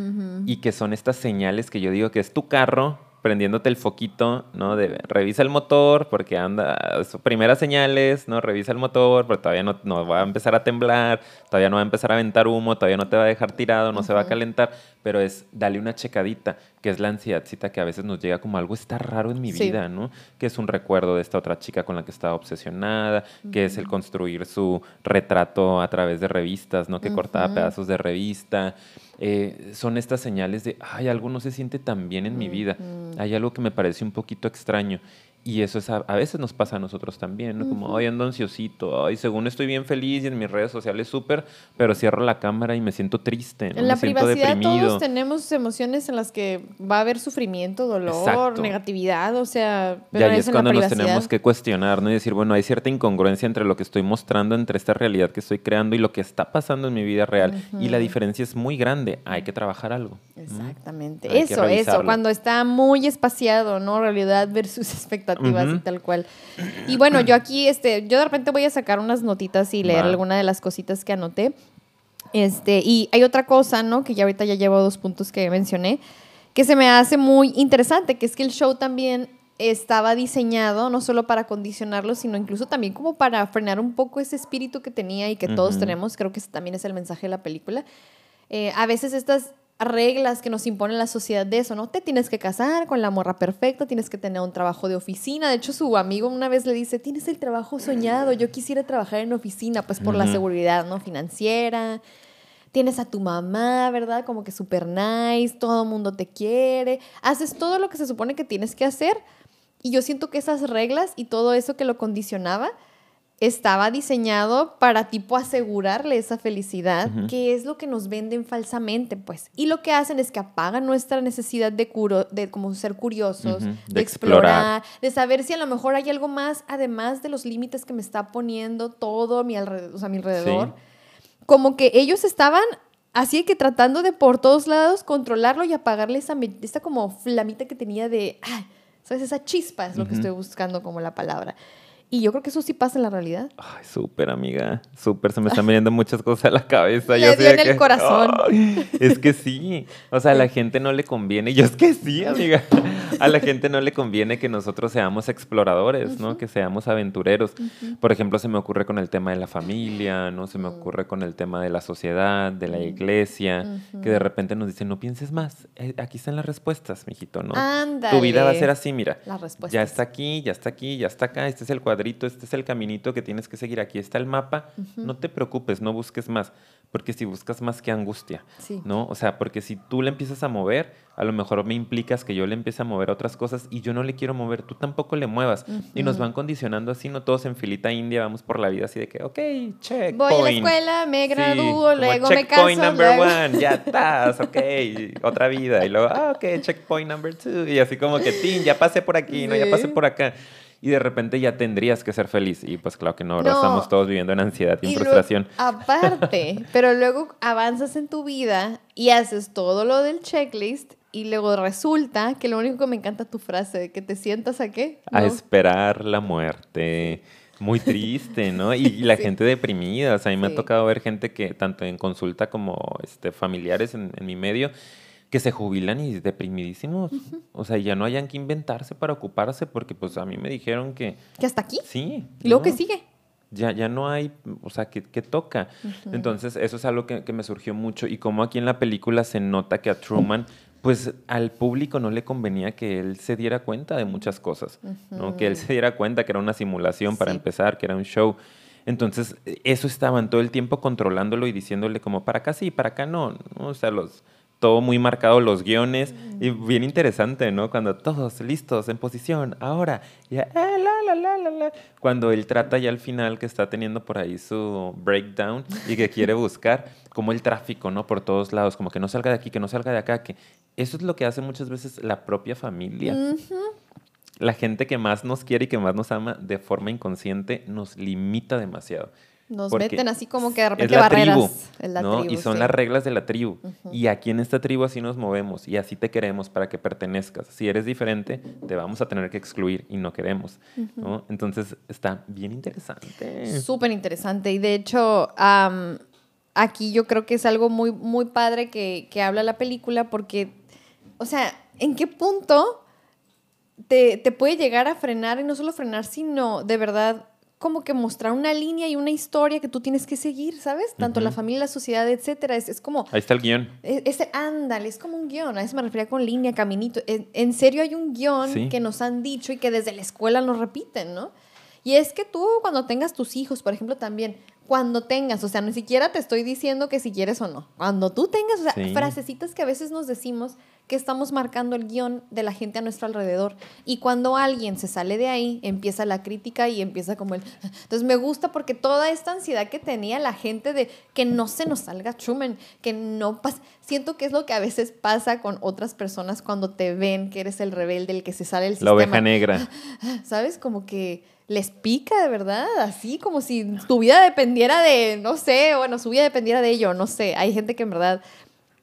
y que son estas señales que yo digo que es tu carro prendiéndote el foquito, ¿no? De revisa el motor porque anda, primeras señales, ¿no? Revisa el motor porque todavía no, no va a empezar a temblar, todavía no va a empezar a aventar humo, todavía no te va a dejar tirado, no se va a calentar, pero es dale una checadita, que es la ansiedadcita que a veces nos llega como algo está raro en mi Sí. vida, ¿no? Que es un recuerdo de esta otra chica con la que estaba obsesionada, que es el construir su retrato a través de revistas, ¿no? Que cortaba pedazos de revista. Eh, son estas señales de, ay, algo no se siente tan bien en mi vida. Hay algo que me parece un poquito extraño. Y eso es a, a veces nos pasa a nosotros también, ¿no? Como, ay, ando ansiosito, ay, según estoy bien feliz y en mis redes sociales súper, pero cierro la cámara y me siento triste, ¿no? En la me siento privacidad deprimido. todos tenemos emociones en las que va a haber sufrimiento, dolor, Exacto. negatividad, o sea, Y pero ahí es cuando nos tenemos que cuestionar, ¿no? Y decir, bueno, hay cierta incongruencia entre lo que estoy mostrando, entre esta realidad que estoy creando y lo que está pasando en mi vida real. Y la diferencia es muy grande. Hay que trabajar algo. Exactamente. Eso, eso, cuando está muy espaciado, ¿no? Realidad versus [laughs] expectativas Ujú. y tal cual. Y bueno, yo aquí, este, yo de repente voy a sacar unas notitas y leer Va. alguna de las cositas que anoté. Este, y hay otra cosa, ¿no? Que ya ahorita ya llevo dos puntos que mencioné, que se me hace muy interesante, que es que el show también estaba diseñado no solo para condicionarlo, sino incluso también como para frenar un poco ese espíritu que tenía y que todos Ujú. tenemos. Creo que ese también es el mensaje de la película. Eh, a veces estas reglas que nos impone la sociedad de eso, ¿no? Te tienes que casar con la morra perfecta, tienes que tener un trabajo de oficina. De hecho, su amigo una vez le dice, tienes el trabajo soñado, yo quisiera trabajar en oficina, pues por la seguridad, ¿no? Financiera. Tienes a tu mamá, ¿verdad? Como que super nice, todo el mundo te quiere. Haces todo lo que se supone que tienes que hacer. Y yo siento que esas reglas y todo eso que lo condicionaba estaba diseñado para tipo asegurarle esa felicidad, que es lo que nos venden falsamente, pues. Y lo que hacen es que apagan nuestra necesidad de, curo, de como ser curiosos, de, de explorar, explorar. de saber si a lo mejor hay algo más, además de los límites que me está poniendo todo a mi, alrededor, o sea, mi alrededor. Como que ellos estaban así que tratando de por todos lados controlarlo y apagarle esa, esa como flamita que tenía de, ah, ¿sabes? Esa chispa es lo que estoy buscando como la palabra. Y yo creo que eso sí pasa en la realidad. Ay, súper, amiga. Súper, se me están viniendo muchas cosas a la cabeza. [laughs] Le Yo dio en el corazón. Ay, es que sí. O sea, a la gente no le conviene. Yo es que sí, amiga. A la gente no le conviene que nosotros seamos exploradores, ¿no? Que seamos aventureros. Por ejemplo, se me ocurre con el tema de la familia, ¿no? Se me ocurre con el tema de la sociedad, de la iglesia, que de repente nos dicen, no pienses más. Eh, Aquí están las respuestas, mijito, ¿no? Tu vida va a ser Ándale. así, mira. Las respuestas. Ya está aquí, ya está aquí, ya está acá, este es el cuadrito, este es el caminito que tienes que seguir, aquí está el mapa. No te preocupes, no busques más, porque si buscas más, qué angustia, Sí. ¿no? O sea, porque si tú le empiezas a mover, a lo mejor me implicas que yo le empiece a mover otras cosas y yo no le quiero mover, tú tampoco le muevas. Y nos van condicionando así, no todos en filita india, vamos por la vida así de que, ok, check. Voy a la point". escuela, me Sí, gradúo, como luego me checkpoint caso. number luego- [laughs] one, ya estás, ok, otra vida. Y luego, ah, ok, checkpoint number two. Y así como que, tin, ya pasé por aquí, no, ya pasé Sí. por acá. Y de repente ya tendrías que ser feliz. Y pues claro que no, ¿verdad? No. Estamos todos viviendo en ansiedad y en luego- frustración. aparte, [laughs] pero luego avanzas en tu vida y haces todo lo del checklist y luego resulta que lo único que me encanta tu frase de que te sientas a qué? A esperar la muerte. Muy triste, ¿no? [laughs] Y, y la Sí. gente deprimida. O sea, a mí me Sí. ha tocado ver gente que, tanto en consulta como este, familiares en, en mi medio, que se jubilan y deprimidísimos. O sea, ya no hayan que inventarse para ocuparse, porque pues a mí me dijeron que Que hasta aquí. sí. Y luego ¿no? que sigue. Ya, ya no hay, o sea, que, que toca. Entonces, eso es algo que, que me surgió mucho. Y como aquí en la película se nota que a Truman, pues al público no le convenía que él se diera cuenta de muchas cosas, ¿no? Que él se diera cuenta que era una simulación para Sí. empezar, que era un show. Entonces, eso estaban todo el tiempo controlándolo y diciéndole como para acá sí, para acá ¿no? O sea, los todo muy marcado los guiones y bien interesante, ¿no? Cuando todos listos en posición, ahora, ya, ah, la, la, la, la, la. Cuando él trata ya al final que está teniendo por ahí su breakdown y que quiere [laughs] buscar como el tráfico, ¿no? Por todos lados, como que no salga de aquí, que no salga de acá, que eso es lo que hace muchas veces la propia familia. La gente que más nos quiere y que más nos ama de forma inconsciente nos limita demasiado. Nos Porque meten así como que de es repente la barreras. tribu, Es la ¿no? tribu, y son sí. las reglas de la tribu. Y aquí en esta tribu así nos movemos y así te queremos para que pertenezcas. Si eres diferente, te vamos a tener que excluir y no queremos. ¿no? Entonces está bien interesante. Súper interesante. Y de hecho, aquí yo creo que es algo muy, muy padre que, que habla la película porque, o sea, ¿en qué punto te, te puede llegar a frenar? Y no solo frenar, sino de verdad como que mostrar una línea y una historia que tú tienes que seguir, ¿sabes? Tanto la familia, la sociedad, etcétera. Es, es como... Ahí está el guion. e- Ese, ándale, es como un guion, a eso me refería con línea, caminito. En, en serio hay un guion Sí. que nos han dicho y que desde la escuela nos repiten, ¿no? Y es que tú cuando tengas tus hijos, por ejemplo, también, cuando tengas, o sea, ni siquiera te estoy diciendo que si quieres o no, cuando tú tengas, o sea, Sí. frasecitas que a veces nos decimos que estamos marcando el guion de la gente a nuestro alrededor. Y cuando alguien se sale de ahí, empieza la crítica y empieza como el... Entonces me gusta porque toda esta ansiedad que tenía la gente de que no se nos salga Truman, que no pasa... Siento que es lo que a veces pasa con otras personas cuando te ven que eres el rebelde, el que se sale del sistema. La oveja negra. [laughs] ¿Sabes? Como que les pica de verdad, así como si tu vida dependiera de, no sé, bueno, su vida dependiera de ello, no sé. Hay gente que en verdad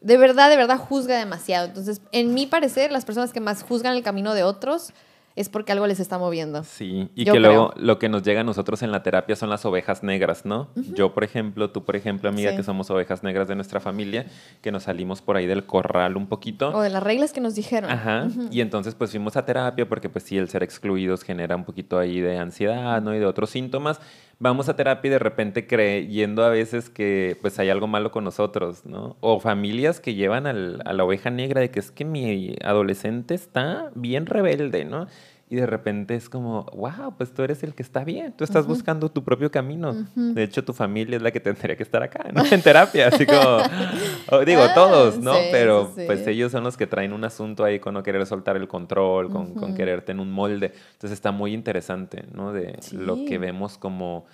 de verdad, de verdad juzga demasiado. Entonces, en mi parecer, las personas que más juzgan el camino de otros es porque algo les está moviendo. Sí, y que luego lo que nos llega a nosotros en la terapia son las ovejas negras, ¿no? Yo, por ejemplo, tú, por ejemplo, amiga, que somos ovejas negras de nuestra familia, que nos salimos por ahí del corral un poquito. O de las reglas que nos dijeron. Ajá, y entonces pues fuimos a terapia porque pues sí, el ser excluidos genera un poquito ahí de ansiedad, ¿no? Y de otros síntomas. Vamos a terapia y de repente creyendo a veces que pues hay algo malo con nosotros, ¿no? O familias que llevan al, a la oveja negra de que es que mi adolescente está bien rebelde, ¿no? Y de repente es como, wow, pues tú eres el que está bien, tú estás buscando tu propio camino. De hecho, tu familia es la que tendría que estar acá, ¿no? En terapia, así como, [laughs] digo, ah, todos, ¿no? Pero pues ellos son los que traen un asunto ahí con no querer soltar el control, con, con quererte en un molde. Entonces está muy interesante, ¿no? De lo que vemos como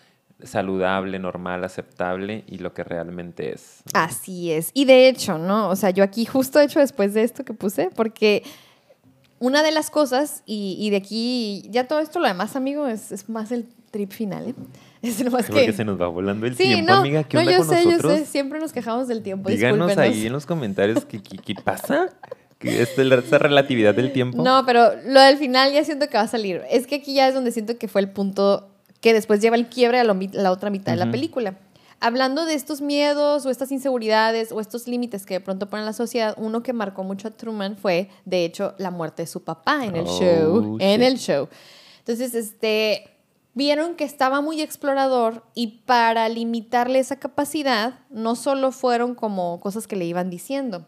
saludable, normal, aceptable y lo que realmente es. Así es. Y de hecho, ¿no? O sea, yo aquí justo hecho después de esto que puse, porque una de las cosas, y, de aquí, ya todo esto, lo demás, amigo, es, más el trip final, ¿eh? [laughs] Es lo más que... Se nos va volando el tiempo, amiga. ¿Qué no, onda yo sé, yo sé. Siempre nos quejamos del tiempo. Díganos ahí en los comentarios qué, qué, pasa. ¿Qué es esta relatividad del tiempo? No, pero lo del final ya siento que va a salir. Es que aquí ya es donde siento que fue el punto que después lleva el quiebre a la, otra mitad de la película hablando de estos miedos o estas inseguridades o estos límites que de pronto pone la sociedad, uno que marcó mucho a Truman fue, de hecho, la muerte de su papá en el oh, show. En el show. Entonces, este, vieron que estaba muy explorador y para limitarle esa capacidad, no solo fueron como cosas que le iban diciendo,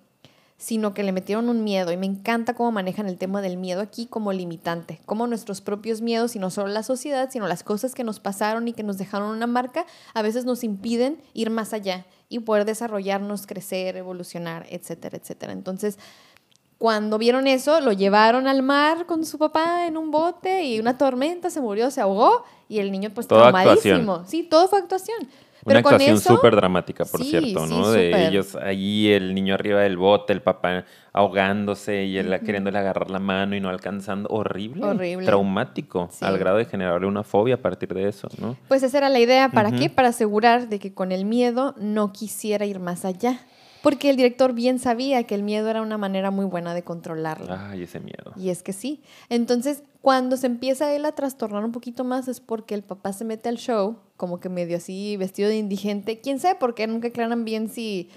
sino que le metieron un miedo. Y me encanta cómo manejan el tema del miedo aquí como limitante, como nuestros propios miedos, y no solo la sociedad, sino las cosas que nos pasaron y que nos dejaron una marca, a veces nos impiden ir más allá y poder desarrollarnos, crecer, evolucionar, etcétera, etcétera. Entonces, cuando vieron eso, lo llevaron al mar con su papá en un bote y una tormenta, se murió, se ahogó y el niño pues traumadísimo. Sí, todo fue actuación. Una actuación súper dramática, por cierto, ¿no? de ellos ahí, el niño arriba del bote, el papá ahogándose y él queriéndole agarrar la mano y no alcanzando. Horrible. Horrible. Traumático, al grado de generarle una fobia a partir de eso, ¿no? Pues esa era la idea. ¿Para qué? Para asegurar de que con el miedo no quisiera ir más allá. Porque el director bien sabía que el miedo era una manera muy buena de controlarlo. Ay, ese miedo. Y es que sí. Entonces, cuando se empieza él a trastornar un poquito más es porque el papá se mete al show, como que medio así, vestido de indigente. Quién sabe, porque nunca aclaran bien si,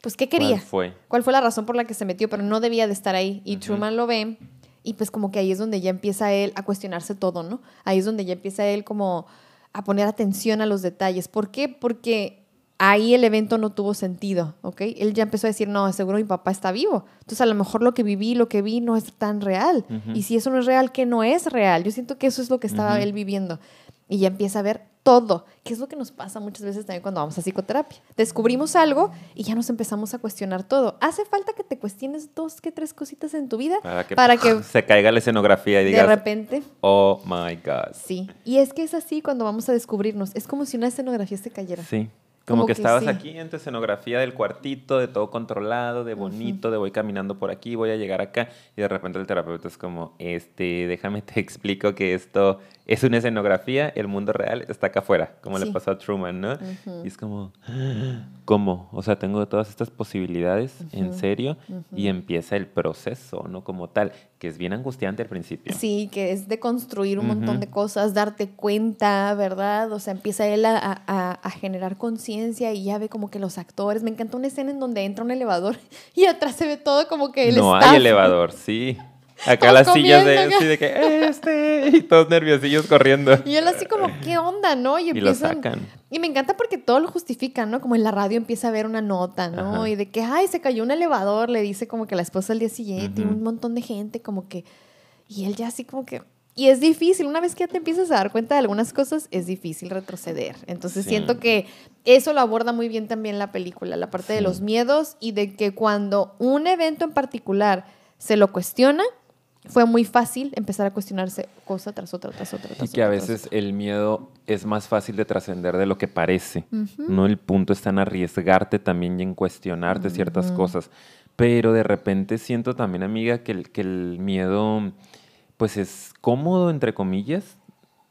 pues, ¿qué quería? ¿Cuál fue? ¿Cuál fue la razón por la que se metió? Pero no debía de estar ahí. Y Truman lo ve y pues como que ahí es donde ya empieza él a cuestionarse todo, ¿no? Ahí es donde ya empieza él como a poner atención a los detalles. ¿Por qué? Porque ahí el evento no tuvo sentido, ¿ok? Él ya empezó a decir, no, seguro mi papá está vivo. Entonces a lo mejor lo que viví, lo que vi no es tan real. Y si eso no es real, ¿qué no es real? Yo siento que eso es lo que estaba él viviendo. Y ya empieza a ver todo, que es lo que nos pasa muchas veces también cuando vamos a psicoterapia. Descubrimos algo y ya nos empezamos a cuestionar todo. Hace falta que te cuestiones dos que tres cositas en tu vida para que, [laughs] se caiga la escenografía y digas, de repente, oh my God. Sí, y es que es así cuando vamos a descubrirnos. Es como si una escenografía se cayera. Sí. Como, que, estabas aquí en tu escenografía del cuartito, de todo controlado, de bonito, de voy caminando por aquí, voy a llegar acá, y de repente el terapeuta es como, este, déjame te [laughs] explico que esto es una escenografía, el mundo real está acá afuera, como le pasó a Truman, ¿no? Y es como, [gasps] ¿cómo? O sea, tengo todas estas posibilidades, ¿en serio? Y empieza el proceso, ¿no? Como tal, que es bien angustiante al principio. Sí, que es de construir un montón de cosas, darte cuenta, ¿verdad? O sea, empieza él a, a, generar conciencia y ya ve como que los actores. Me encanta una escena en donde entra un elevador [laughs] y atrás se ve todo como que el No hay elevador, sí. Acá las sillas de, así de que, este, y todos nerviosillos corriendo. Y él así como, ¿qué onda, no? Y, y lo sacan. Y me encanta porque todo lo justifican, ¿no? Como en la radio empieza a ver una nota, ¿no? Y de que, ay, se cayó un elevador, le dice como que la esposa al día siguiente, y un montón de gente, como que, y él ya así como que, y es difícil, una vez que ya te empiezas a dar cuenta de algunas cosas, es difícil retroceder. Entonces siento que eso lo aborda muy bien también la película, la parte de los miedos y de que cuando un evento en particular se lo cuestiona, fue muy fácil empezar a cuestionarse cosa tras otra, tras otra. Tras y que a otra, veces el miedo es más fácil de trascender de lo que parece. No el punto está en arriesgarte también y en cuestionarte ciertas cosas. Pero de repente siento también, amiga, que el, que el miedo pues es cómodo, entre comillas.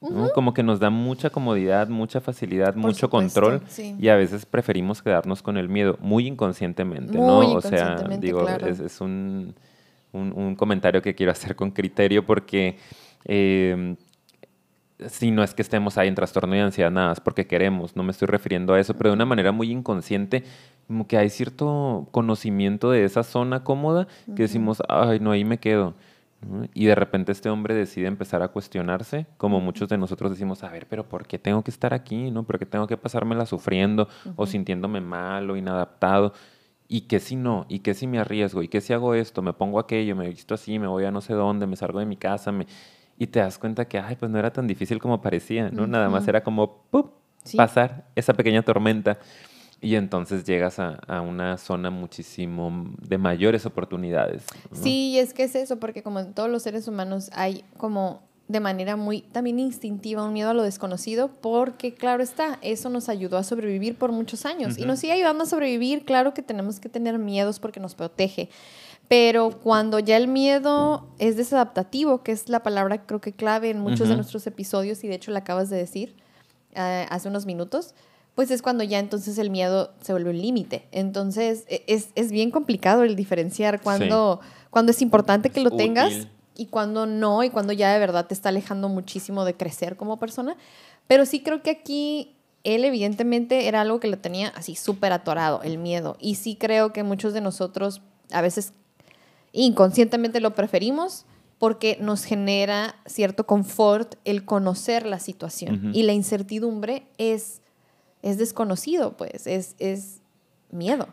¿no? Como que nos da mucha comodidad, mucha facilidad, mucho supuesto, control sí. y a veces preferimos quedarnos con el miedo muy inconscientemente, Muy ¿no? O sea, digo, claro. es, es un, un, un comentario que quiero hacer con criterio porque eh, si no es que estemos ahí en trastorno y ansiedad, nada, es porque queremos, no me estoy refiriendo a eso, pero de una manera muy inconsciente, como que hay cierto conocimiento de esa zona cómoda que decimos, ay, no, ahí me quedo. Y de repente este hombre decide empezar a cuestionarse, como muchos de nosotros decimos, a ver, pero ¿por qué tengo que estar aquí? ¿no? ¿Por qué tengo que pasármela sufriendo o sintiéndome mal o inadaptado? ¿Y qué si no? ¿Y qué si me arriesgo? ¿Y qué si hago esto? Me pongo aquello, me visto así, me voy a no sé dónde, me salgo de mi casa, me... y te das cuenta que, ay, pues no era tan difícil como parecía, ¿no? Nada más era como, ¡pup! Sí. pasar esa pequeña tormenta. Y entonces llegas a, a una zona muchísimo de mayores oportunidades. ¿no? Sí, es que es eso, porque como en todos los seres humanos hay como de manera muy también instintiva un miedo a lo desconocido, porque claro está, eso nos ayudó a sobrevivir por muchos años. Y nos sigue ayudando a sobrevivir, claro que tenemos que tener miedos porque nos protege, pero cuando ya el miedo es desadaptativo, que es la palabra creo que clave en muchos de nuestros episodios y de hecho la acabas de decir eh, hace unos minutos, pues es cuando ya entonces el miedo se vuelve un límite. Entonces e- es, es bien complicado el diferenciar cuando, cuando es importante que Es lo tengas. Y cuando no, y cuando ya de verdad te está alejando muchísimo de crecer como persona. Pero sí creo que aquí él evidentemente era algo que lo tenía así súper atorado, el miedo. Y sí creo que muchos de nosotros a veces inconscientemente lo preferimos porque nos genera cierto confort el conocer la situación. Y la incertidumbre es, es desconocido, pues, es, es miedo.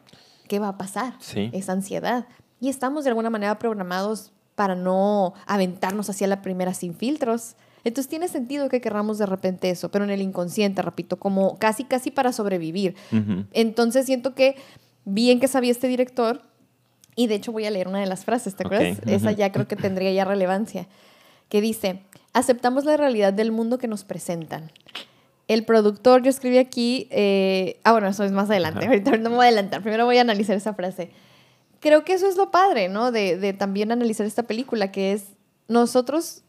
¿Qué va a pasar? Sí. Es ansiedad. Y estamos de alguna manera programados para no aventarnos hacia la primera sin filtros. Entonces tiene sentido que querramos de repente eso, pero en el inconsciente, repito, como casi, casi para sobrevivir. Entonces siento que bien que sabía este director, y de hecho voy a leer una de las frases, ¿te acuerdas? Esa ya creo que tendría ya relevancia, que dice, aceptamos la realidad del mundo que nos presentan. El productor, yo escribí aquí, eh, ah, bueno, eso es más adelante, Ajá. ahorita no me voy a adelantar, primero voy a analizar esa frase. Creo que eso es lo padre, ¿no? De, de también analizar esta película, que es nosotros,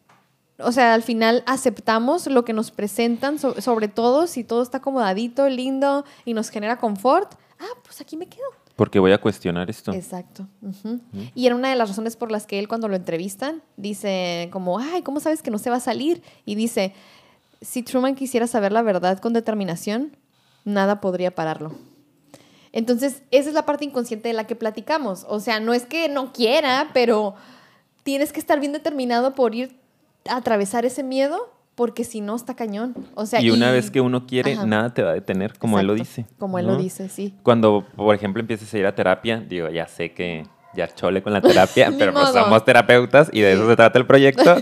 o sea, al final aceptamos lo que nos presentan, so- sobre todo si todo está acomodadito, lindo y nos genera confort. Ah, pues aquí me quedo. Porque voy a cuestionar esto. Exacto. Y era una de las razones por las que él cuando lo entrevistan dice como, ay, ¿cómo sabes que no se va a salir? Y dice, si Truman quisiera saber la verdad con determinación, nada podría pararlo. Entonces, esa es la parte inconsciente de la que platicamos. O sea, no es que no quiera, pero tienes que estar bien determinado por ir a atravesar ese miedo, porque si no, está cañón. O sea, y una vez que uno quiere, Ajá. nada te va a detener, como él lo dice. Como él ¿no? lo dice, sí. Cuando, por ejemplo, empieces a ir a terapia, digo, ya sé que ya chole con la terapia, [laughs] pero pues somos terapeutas y de eso se trata el proyecto. [laughs]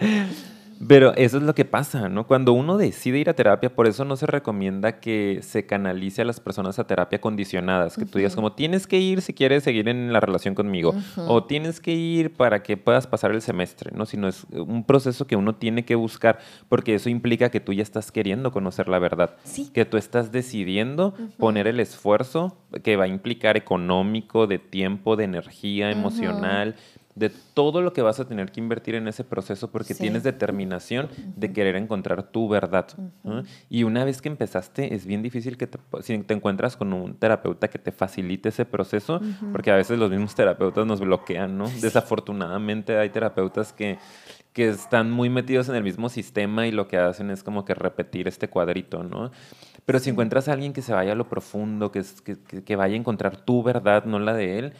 [laughs] Pero eso es lo que pasa, ¿no? Cuando uno decide ir a terapia, por eso no se recomienda que se canalice a las personas a terapia condicionadas, que tú digas como tienes que ir si quieres seguir en la relación conmigo, o tienes que ir para que puedas pasar el semestre, ¿no? Sino es un proceso que uno tiene que buscar, porque eso implica que tú ya estás queriendo conocer la verdad, Sí. que tú estás decidiendo poner el esfuerzo que va a implicar económico, de tiempo, de energía, emocional, de todo lo que vas a tener que invertir en ese proceso porque Sí. tienes determinación de querer encontrar tu verdad. ¿no? Y una vez que empezaste, es bien difícil que te, si te encuentras con un terapeuta que te facilite ese proceso, porque a veces los mismos terapeutas nos bloquean, ¿no? Desafortunadamente hay terapeutas que, que están muy metidos en el mismo sistema y lo que hacen es como que repetir este cuadrito, ¿no? Pero si encuentras a alguien que se vaya a lo profundo, que, que, vaya a encontrar tu verdad, no la de él,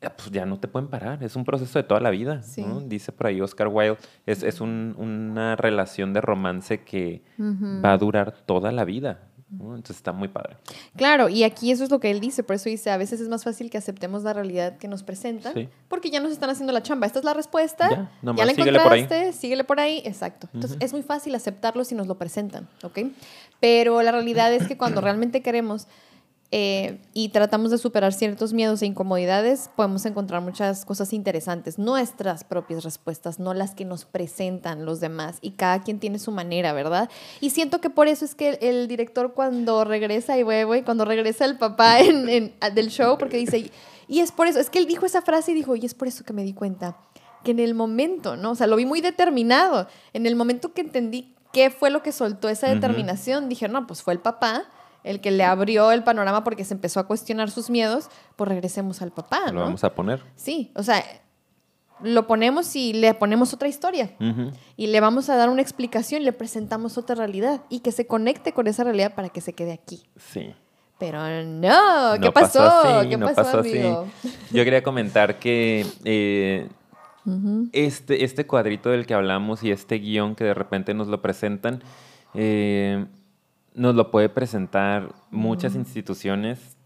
pues ya no te pueden parar. Es un proceso de toda la vida. Sí. ¿no? Dice por ahí Oscar Wilde, es, es un- una relación de romance que va a durar toda la vida. ¿no? Entonces está muy padre. Claro, y aquí eso es lo que él dice, por eso dice, a veces es más fácil que aceptemos la realidad que nos presentan, Sí. porque ya nos están haciendo la chamba. Esta es la respuesta, Ya, la síguele por ahí. encontraste, síguele por ahí, exacto. Entonces es muy fácil aceptarlo si nos lo presentan, ¿ok? Pero la realidad es que cuando [clears throat] realmente queremos, eh, y tratamos de superar ciertos miedos e incomodidades, podemos encontrar muchas cosas interesantes, nuestras propias respuestas, no las que nos presentan los demás, y cada quien tiene su manera, ¿verdad? Y siento que por eso es que el, director cuando regresa, y voy, cuando regresa el papá [laughs] en, del show, porque dice, y es por eso, es que él dijo esa frase y dijo, y es por eso que me di cuenta, que en el momento, ¿no? O sea, lo vi muy determinado, en el momento que entendí qué fue lo que soltó esa determinación, dije, no, pues fue el papá el que le abrió el panorama porque se empezó a cuestionar sus miedos, pues regresemos al papá. Lo vamos a poner. Sí, o sea, lo ponemos y le ponemos otra historia. Y le vamos a dar una explicación, le presentamos otra realidad y que se conecte con esa realidad para que se quede aquí. Sí. Pero no, ¿qué pasó? ¿Qué no pasó, así. Yo quería comentar que eh, este, este cuadrito del que hablamos y este guion que de repente nos lo presentan, eh, nos lo puede presentar muchas instituciones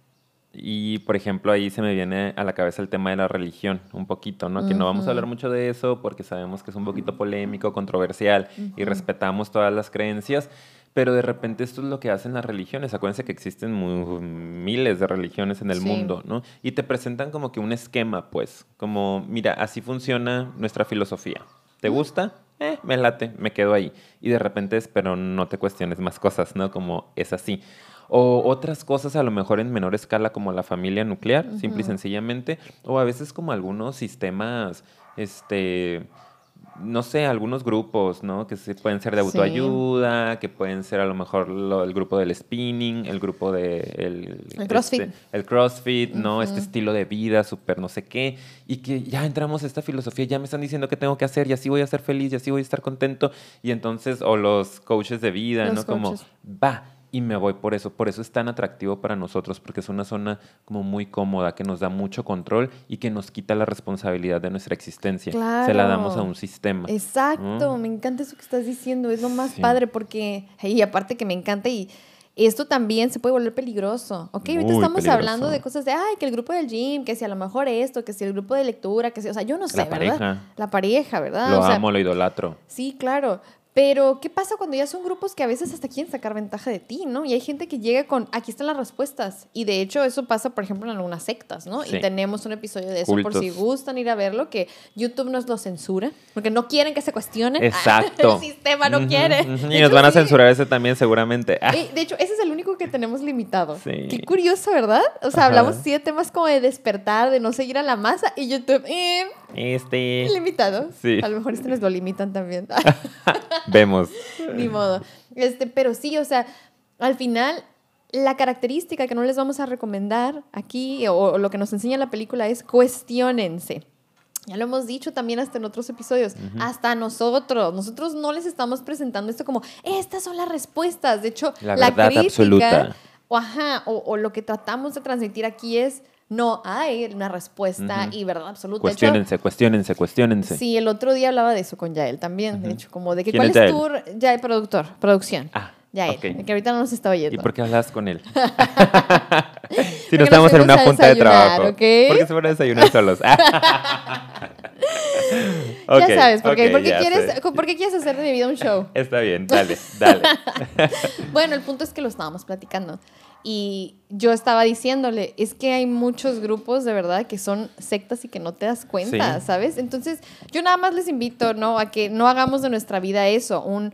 y, por ejemplo, ahí se me viene a la cabeza el tema de la religión, un poquito, ¿no? Que no vamos a hablar mucho de eso porque sabemos que es un poquito polémico, controversial y respetamos todas las creencias, pero de repente esto es lo que hacen las religiones. Acuérdense que existen miles de religiones en el mundo, ¿no? Y te presentan como que un esquema, pues, como, mira, así funciona nuestra filosofía. ¿Te gusta? Eh, me late, me quedo ahí. Y de repente es, pero no te cuestiones más cosas, ¿no? Como es así. O otras cosas a lo mejor en menor escala como la familia nuclear, simple y sencillamente. O a veces como algunos sistemas, este no sé, algunos grupos, ¿no? Que pueden ser de autoayuda, que pueden ser a lo mejor el grupo del spinning, el grupo de... El, CrossFit. Este, el CrossFit, ¿no? Este estilo de vida, súper no sé qué. Y que ya entramos a esta filosofía, ya me están diciendo qué tengo que hacer y así voy a ser feliz y así voy a estar contento. Y entonces, o los coaches de vida, ¿no? Como, va, y me voy por eso. Por eso es tan atractivo para nosotros, porque es una zona como muy cómoda, que nos da mucho control y que nos quita la responsabilidad de nuestra existencia. Se la damos a un sistema. Exacto, me encanta eso que estás diciendo, es lo más padre porque, y aparte que me encanta y esto también se puede volver peligroso. Ok, ahorita estamos hablando de cosas de, ay, que el grupo del gym, que si a lo mejor esto, que si el grupo de lectura, que si, o sea, yo no sé, la ¿verdad? Pareja. La pareja, ¿verdad? Lo amo, lo idolatro. Sí, claro. Pero, ¿qué pasa cuando ya son grupos que a veces hasta quieren sacar ventaja de ti, ¿no? Y hay gente que llega con, aquí están las respuestas. Y de hecho, eso pasa, por ejemplo, en algunas sectas, ¿no? Y tenemos un episodio de eso, por si gustan ir a verlo, que YouTube nos lo censura, porque no quieren que se cuestione. [laughs] Exacto. El sistema no quiere. Y nos van a censurar ese también, seguramente. de hecho, ese es el único que tenemos limitado. Sí. Qué curioso, ¿verdad? O sea, hablamos sí de temas como de despertar, de no seguir a la masa, y YouTube, eh, este. Limitado. Sí. A lo mejor este nos lo limitan también. [laughs] [laughs] Vemos. Ni modo. Este, pero sí, o sea, al final, la característica que no les vamos a recomendar aquí, o, lo que nos enseña la película, es cuestionense. Ya lo hemos dicho también hasta en otros episodios, hasta nosotros. Nosotros no les estamos presentando esto como, estas son las respuestas. De hecho, la, verdad crítica, absoluta. O, ajá, o, o lo que tratamos de transmitir aquí es, no hay una respuesta y verdad absoluta. Cuestiónense, cuestionense, cuestionense. Sí, el otro día hablaba de eso con Yael también, de hecho, como de que cuál es, tu Yael productor, producción. Ah. Yael, que ahorita no nos está oyendo. ¿Y por qué hablas con él? [laughs] [laughs] si no estamos en una junta de trabajo. ¿Por qué se van a desayunar solos? [laughs] ya sabes, ¿por, qué? quieres, ¿por qué quieres hacer de mi vida un show? Está bien, dale, dale. bueno, el punto es que lo estábamos platicando. Y yo estaba diciéndole, es que hay muchos grupos de verdad que son sectas y que no te das cuenta, ¿sabes? Entonces, yo nada más les invito, ¿no? A que no hagamos de nuestra vida eso, un,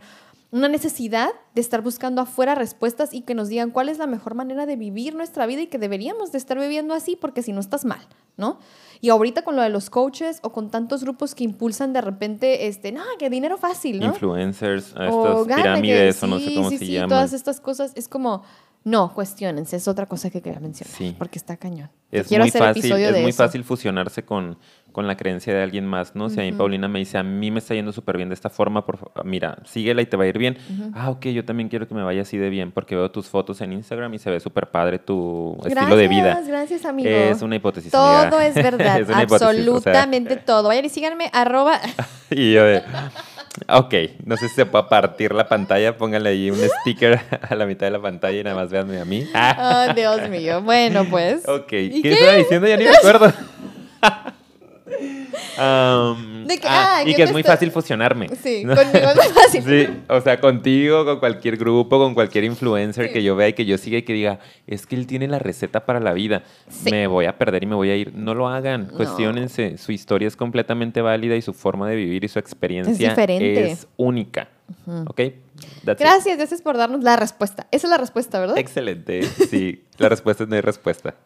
una necesidad de estar buscando afuera respuestas y que nos digan cuál es la mejor manera de vivir nuestra vida y que deberíamos de estar viviendo así porque si no estás mal, ¿no? Y ahorita con lo de los coaches o con tantos grupos que impulsan de repente, este, no, que dinero fácil, ¿no? Influencers, estas pirámides o no sé cómo se sí, Todas estas cosas, es como no, cuestionense, es otra cosa que quería mencionar, sí. porque está cañón. Es muy fácil, es muy fácil fusionarse con, con la creencia de alguien más, ¿no? Si a mí Paulina me dice, a mí me está yendo súper bien de esta forma, por mira, síguela y te va a ir bien. Ah, ok, yo también quiero que me vaya así de bien, porque veo tus fotos en Instagram y se ve súper padre tu estilo de vida. Gracias, gracias, amigo. Es una hipótesis, Todo es [laughs] verdad, absolutamente todo. Vayan y síganme, arroba... [laughs] y yo de... Ok, no sé si se puede partir la pantalla, póngale ahí un sticker [laughs] a la mitad de la pantalla y nada más véanme a mí. Oh, Dios mío. Bueno, pues. Ok, ¿qué, estaba diciendo? Ya ni me acuerdo. [laughs] [laughs] De que, Ah, ah, y ¿qué que es muy está- fácil fusionarme. Sí, ¿no? conmigo es muy fácil. Sí, o sea, contigo, con cualquier grupo, con cualquier influencer Sí. que yo vea y que yo siga y que diga, es que él tiene la receta para la vida, Sí. me voy a perder y me voy a ir. No lo hagan, No. cuestionense, su historia es completamente válida y su forma de vivir y su experiencia diferente. es única. ¿Ok? That's it. Gracias, gracias por darnos la respuesta. Esa es la respuesta, ¿verdad? Excelente. Sí, la respuesta es no hay respuesta. [laughs]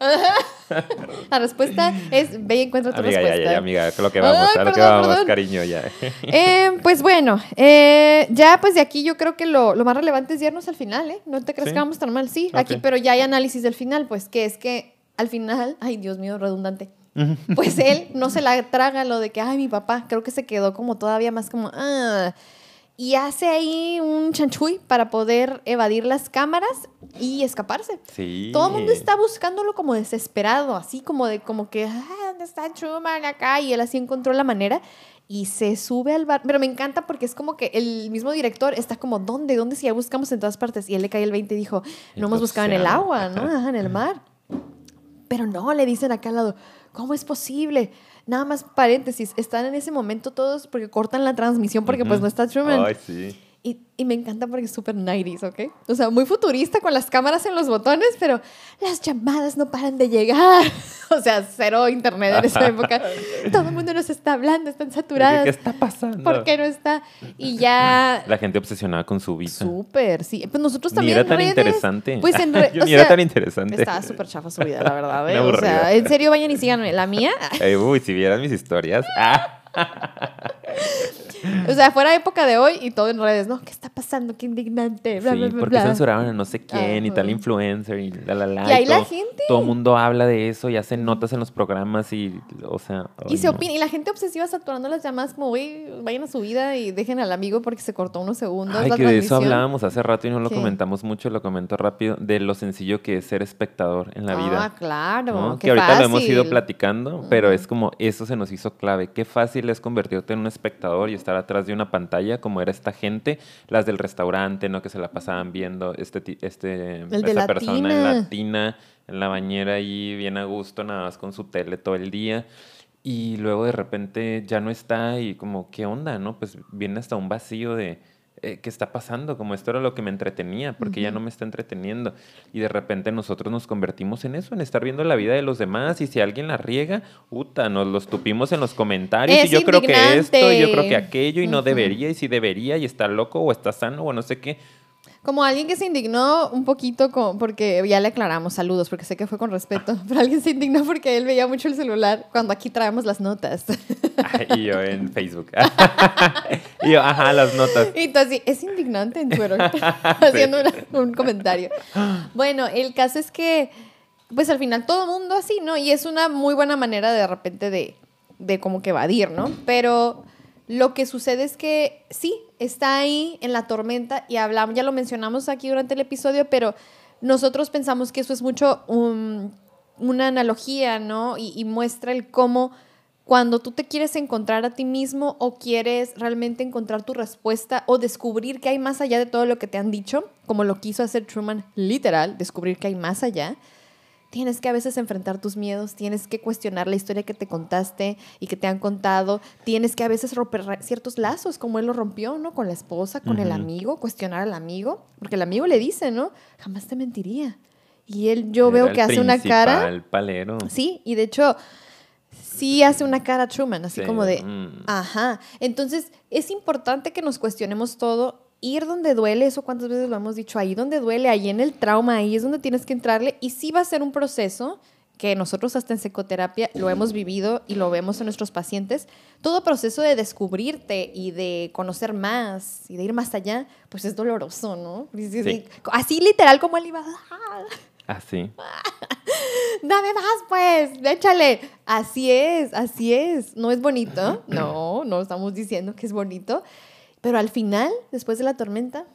La respuesta es ve y encuentra tu Amiga, ya, respuesta. ya, ya, amiga, a lo que vamos, Ay, a lo que vamos, perdón. cariño, ya. [laughs] Eh, pues bueno, eh, ya pues de aquí yo creo que lo, lo más relevante es irnos al final, ¿eh? No te crees Sí. que vamos tan mal, sí, aquí, pero ya hay análisis del final, pues que es que al final, ay Dios mío, redundante, pues él no se la traga lo de que, ay mi papá, creo que se quedó como todavía más como, ah, y hace ahí un chanchuy para poder evadir las cámaras y escaparse. Sí. Todo el mundo está buscándolo como desesperado, así como de como que, ah, ¿dónde está Truman acá? Y él así encontró la manera y se sube al bar. Pero me encanta porque es como que el mismo director está como, ¿dónde? ¿Dónde? Si ya buscamos en todas partes. Y él le cae el 20 y dijo, no hemos buscado en el agua, ¿no? Ajá, en el mar. Pero no, le dicen acá al lado, ¿cómo es posible? Nada más paréntesis, están en ese momento todos porque cortan la transmisión porque pues no está Truman. Ay, sí. Y, y me encanta porque es súper 90s, ¿ok? O sea, muy futurista con las cámaras en los botones, pero las llamadas no paran de llegar. [laughs] O sea, cero internet en esa época. [laughs] Todo el mundo nos está hablando, están saturadas. ¿Qué está pasando? ¿Por qué no está? Y ya... [laughs] La gente obsesionada con su vida. Súper, sí. Pues nosotros Ni también era en tan redes, interesante. Pues en re- Yo o ni era tan interesante. Estaba súper chafa su vida, la verdad. ¿eh? O sea, en serio, vayan y síganme. La mía, uy, si vieras mis historias. O sea, fuera época de hoy y todo en redes, ¿no? ¿Qué está pasando? Qué indignante. Bla, bla, sí, bla, porque bla. censuraban a no sé quién y tal influencer y la la la. Y ahí la todo, gente. Todo el mundo habla de eso y hacen notas en los programas y, o sea. Y se no. opina, y la gente obsesiva saturando las llamadas como, güey, vayan a su vida y dejen al amigo porque se cortó unos segundos Ay, la que de eso hablábamos hace rato y no lo ¿Qué? comentamos mucho, lo comento rápido, de lo sencillo que es ser espectador en la vida. Ah, claro, ¿no? qué Que ahorita lo hemos ido fácil. platicando, pero es como eso se nos hizo clave. Qué fácil es convertirte en un espectador y estar atrás de una pantalla como era esta gente, las del restaurante, ¿no? Que se la pasaban viendo este, este esa persona en Latina. latina, en la bañera ahí bien a gusto, nada más con su tele todo el día. Y luego de repente ya no está y como, ¿qué onda? ¿No? Pues viene hasta un vacío de, eh, ¿qué está pasando? Como esto era lo que me entretenía, porque ya no me está entreteniendo. Y de repente nosotros nos convertimos en eso, en estar viendo la vida de los demás. Y si alguien la riega, puta, nos los tupimos en los comentarios. Es y yo creo que esto, y yo creo que aquello, y no debería, y si debería, y está loco, o está sano, o no sé qué. Como alguien que se indignó un poquito con, porque ya le aclaramos saludos, porque sé que fue con respeto, [laughs] pero alguien se indignó porque él veía mucho el celular cuando aquí traemos las notas. [laughs] Y yo en Facebook. [laughs] y yo, ajá, las notas. Y tú así, es indignante en Twitter, haciendo una- un comentario. Bueno, el caso es que, pues al final todo el mundo así, ¿no? Y es una muy buena manera de repente de, de como que evadir, ¿no? Pero lo que sucede es que sí, está ahí en la tormenta y hablamos, ya lo mencionamos aquí durante el episodio, pero nosotros pensamos que eso es mucho un- una analogía, ¿no? Y muestra el cómo cuando tú te quieres encontrar a ti mismo o quieres realmente encontrar tu respuesta o descubrir que hay más allá de todo lo que te han dicho, como lo quiso hacer Truman, literal, descubrir que hay más allá, tienes que a veces enfrentar tus miedos, tienes que cuestionar la historia que te contaste y que te han contado, tienes que a veces romper ciertos lazos, como él lo rompió, ¿no? Con la esposa, con el amigo, cuestionar al amigo, porque el amigo le dice, ¿no? Jamás te mentiría. Y él, yo Era veo el que hace una cara. principal palero. Sí, y de hecho, sí hace una cara Truman, así Sí, como de, mm. ajá. Entonces, es importante que nos cuestionemos todo, ir donde duele, eso cuántas veces lo hemos dicho, ahí donde duele, ahí en el trauma, ahí es donde tienes que entrarle, y sí va a ser un proceso que nosotros hasta en psicoterapia lo hemos vivido y lo vemos en nuestros pacientes, todo proceso de descubrirte y de conocer más y de ir más allá, pues es doloroso, ¿no? Sí, Sí. sí, Así literal como él iba, "Ah, Así. [laughs] Dame más, pues, échale. Así es, así es. No es bonito. No, no estamos diciendo que es bonito. Pero al final, después de la tormenta,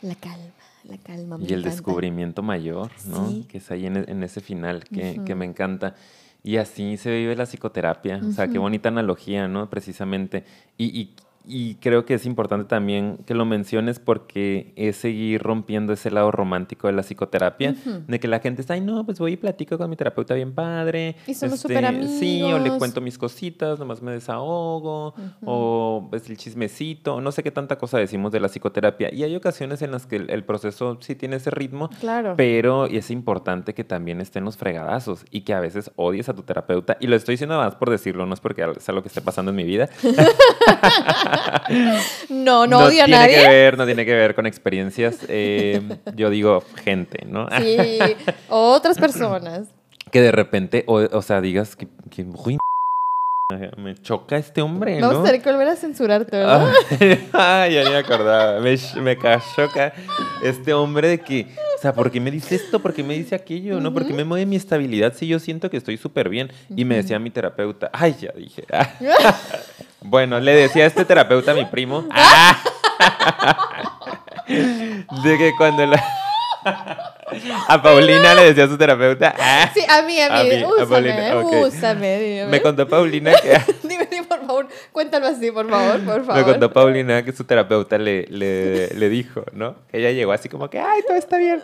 la calma, la calma. me Y el encanta. descubrimiento mayor, ¿no? Sí. Que es ahí en, e- en ese final, que, que me encanta. Y así se vive la psicoterapia. O sea, qué bonita analogía, ¿no? Precisamente. Y, y- y creo que es importante también que lo menciones porque es seguir rompiendo ese lado romántico de la psicoterapia, de que la gente está, ay, no, pues voy y platico con mi terapeuta bien padre. Y somos súper amigos. Este, Sí, o le cuento mis cositas, nomás me desahogo, o pues el chismecito, no sé qué tanta cosa decimos de la psicoterapia. Y hay ocasiones en las que el, el proceso sí tiene ese ritmo, Claro. pero es importante que también estén los fregadazos y que a veces odies a tu terapeuta. Y lo estoy diciendo más por decirlo, no es porque es algo que esté pasando en mi vida. [laughs] No, no, odio a tiene nadie. que ver, no tiene que ver con experiencias. eh, yo digo gente, ¿no? Sí, otras personas. Que de repente, o, o sea, digas que, que uy, [laughs] me choca este hombre, Vamos ¿no? a tener que volver a censurarte, ¿verdad? [laughs] Ay, ya ni me acordaba. Me, me choca este hombre de que, sea, ¿por qué me dice esto? ¿Por qué me dice aquello? ¿No? ¿Por qué me mueve mi estabilidad si yo siento que estoy súper bien? Y me decía mi terapeuta, ay, ya dije. [laughs] [laughs] bueno, le decía a este terapeuta a mi primo, [laughs] ah, de que cuando la... A Paulina le decía a su terapeuta, ah, Sí, a mí, a mí. A mí, a úsame, Paulina, ok. úsame, dime. me contó Paulina que... Por cuéntalo así, por favor, por favor. Me contó Paulina que su terapeuta le, le, le dijo, ¿no? Ella llegó así como que, ay, todo está bien.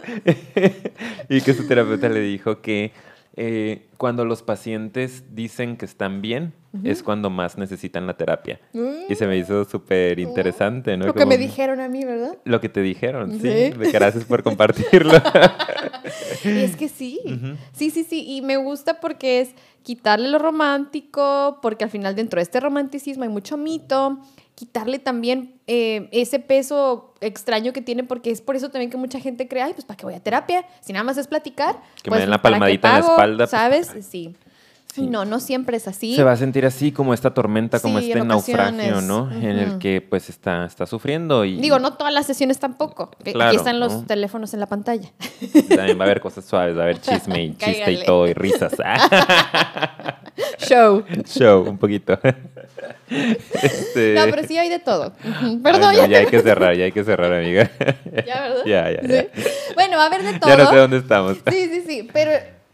[laughs] y que su terapeuta le dijo que eh, cuando los pacientes dicen que están bien, es cuando más necesitan la terapia. Y se me hizo súper interesante, ¿no? Lo que me dijeron a mí, ¿verdad? Lo que te dijeron, sí. Sí. Gracias por [laughs] compartirlo. Y es que sí, sí, sí, sí, y me gusta porque es quitarle lo romántico, porque al final dentro de este romanticismo hay mucho mito, quitarle también eh, ese peso extraño que tiene, porque es por eso también que mucha gente cree, ay, pues ¿para qué voy a terapia? Si nada más es platicar. Que me pues, den la ¿para qué palmadita en la espalda, pues, ¿Sabes? Sí. Sí. No, no siempre es así. Se va a sentir así como esta tormenta, como Sí, este naufragio. ¿no? En el que pues está, está sufriendo y Digo, no todas las sesiones tampoco. Claro, Aquí están los ¿no? teléfonos en la pantalla. también va a haber cosas suaves, va a haber chisme y [laughs] chiste y todo y risas. [laughs] [laughs] Show. Show, un poquito. Este, No, pero sí hay de todo. Ay, Perdón, no, ya. ya hay que cerrar, ya hay que cerrar, amiga. Ya, ¿verdad? Ya, ya, ya. Sí. Bueno, va a haber de todo. Ya no sé dónde estamos. Sí, sí, sí. Pero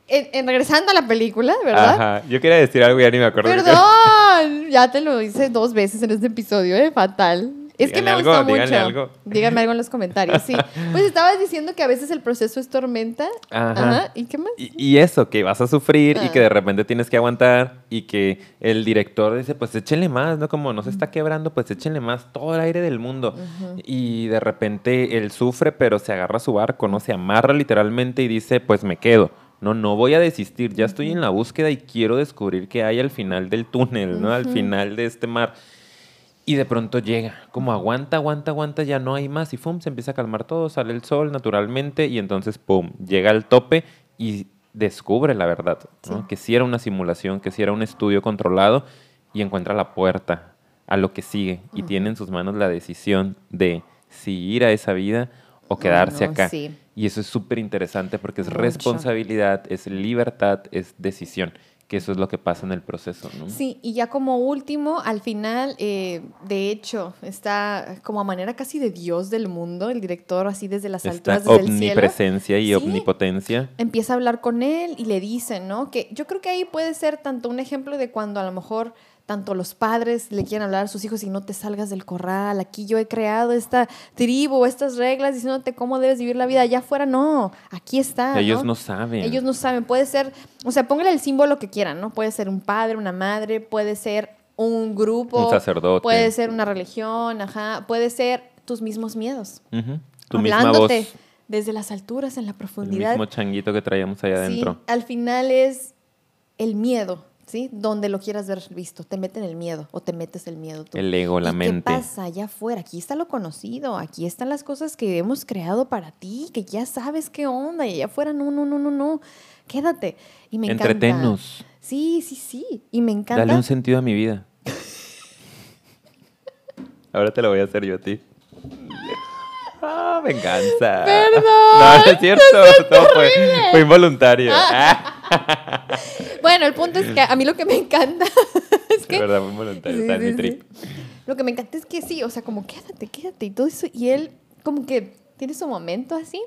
en, en regresando a la película, ¿verdad? Ajá. Yo quería decir algo y ya ni me acuerdo. Perdón. Ya te lo hice dos veces en este episodio, ¿eh? Fatal. Es que me Díganle gustó algo, mucho. algo. Díganme algo en los comentarios, sí. [laughs] Pues estabas diciendo que a veces el proceso es tormenta. Ajá. ¿Y qué más? Y, y eso, que vas a sufrir y Ah. que de repente tienes que aguantar y que el director dice, pues échenle más, ¿no? Como no se está quebrando, pues échenle más, todo el aire del mundo. Y de repente él sufre, pero se agarra a su barco, ¿no? Se amarra literalmente y dice, pues me quedo. No, no voy a desistir, ya estoy en la búsqueda y quiero descubrir qué hay al final del túnel, ¿no? Al final de este mar. Y de pronto llega, como aguanta, aguanta, aguanta, ya no hay más y ¡pum! se empieza a calmar todo, sale el sol naturalmente y entonces ¡pum! llega al tope y descubre la verdad, ¿no? Sí. que sí era una simulación, que sí era un estudio controlado y encuentra la puerta a lo que sigue y tiene en sus manos la decisión de si ir a esa vida o quedarse no, acá. Y eso es súper interesante porque es Mucho. responsabilidad, es libertad, es decisión, que eso es lo que pasa en el proceso, ¿no? Sí, y ya como último, al final, eh, de hecho, está como a manera casi de Dios del mundo, el director así desde las Esta alturas, desde el cielo. omnipresencia y Sí. omnipotencia. empieza a hablar con él y le dice, ¿no? Que yo creo que ahí puede ser tanto un ejemplo de cuando a lo mejor tanto los padres le quieren hablar a sus hijos y no te salgas del corral, aquí yo he creado esta tribu, estas reglas diciéndote cómo debes vivir la vida, allá afuera no, aquí está. Ellos ¿no? no saben. Ellos no saben, puede ser, o sea, póngale el símbolo que quieran, ¿no? Puede ser un padre, una madre, puede ser un grupo, Un sacerdote. puede ser una religión, ajá, puede ser tus mismos miedos. Ujú. Tu misma voz. hablándote desde las alturas, en la El profundidad. mismo changuito que traíamos allá adentro. Sí, al final es el miedo, ¿sí? Donde lo quieras ver visto. Te meten el miedo o te metes el miedo tú. El ego, la ¿Y mente. ¿Qué pasa allá afuera? Aquí está lo conocido, aquí están las cosas que hemos creado para ti, que ya sabes qué onda, y allá afuera no, no, no, no, no. Quédate. Y me encanta. Entretenos. Sí, sí, sí. Y me encanta. Dale un sentido a mi vida. [laughs] Ahora te lo voy a hacer yo a ti. Ah, venganza. Perdón, No, no es cierto. No, fue, fue involuntario. Ah, [laughs] [laughs] Bueno, el punto es que a mí lo que me encanta [laughs] es de que verdad, fue involuntario. Sí, Está en sí, mi sí. trip. Lo que me encanta es que sí, o sea, como quédate, quédate y todo eso. Y él como que tiene su momento así,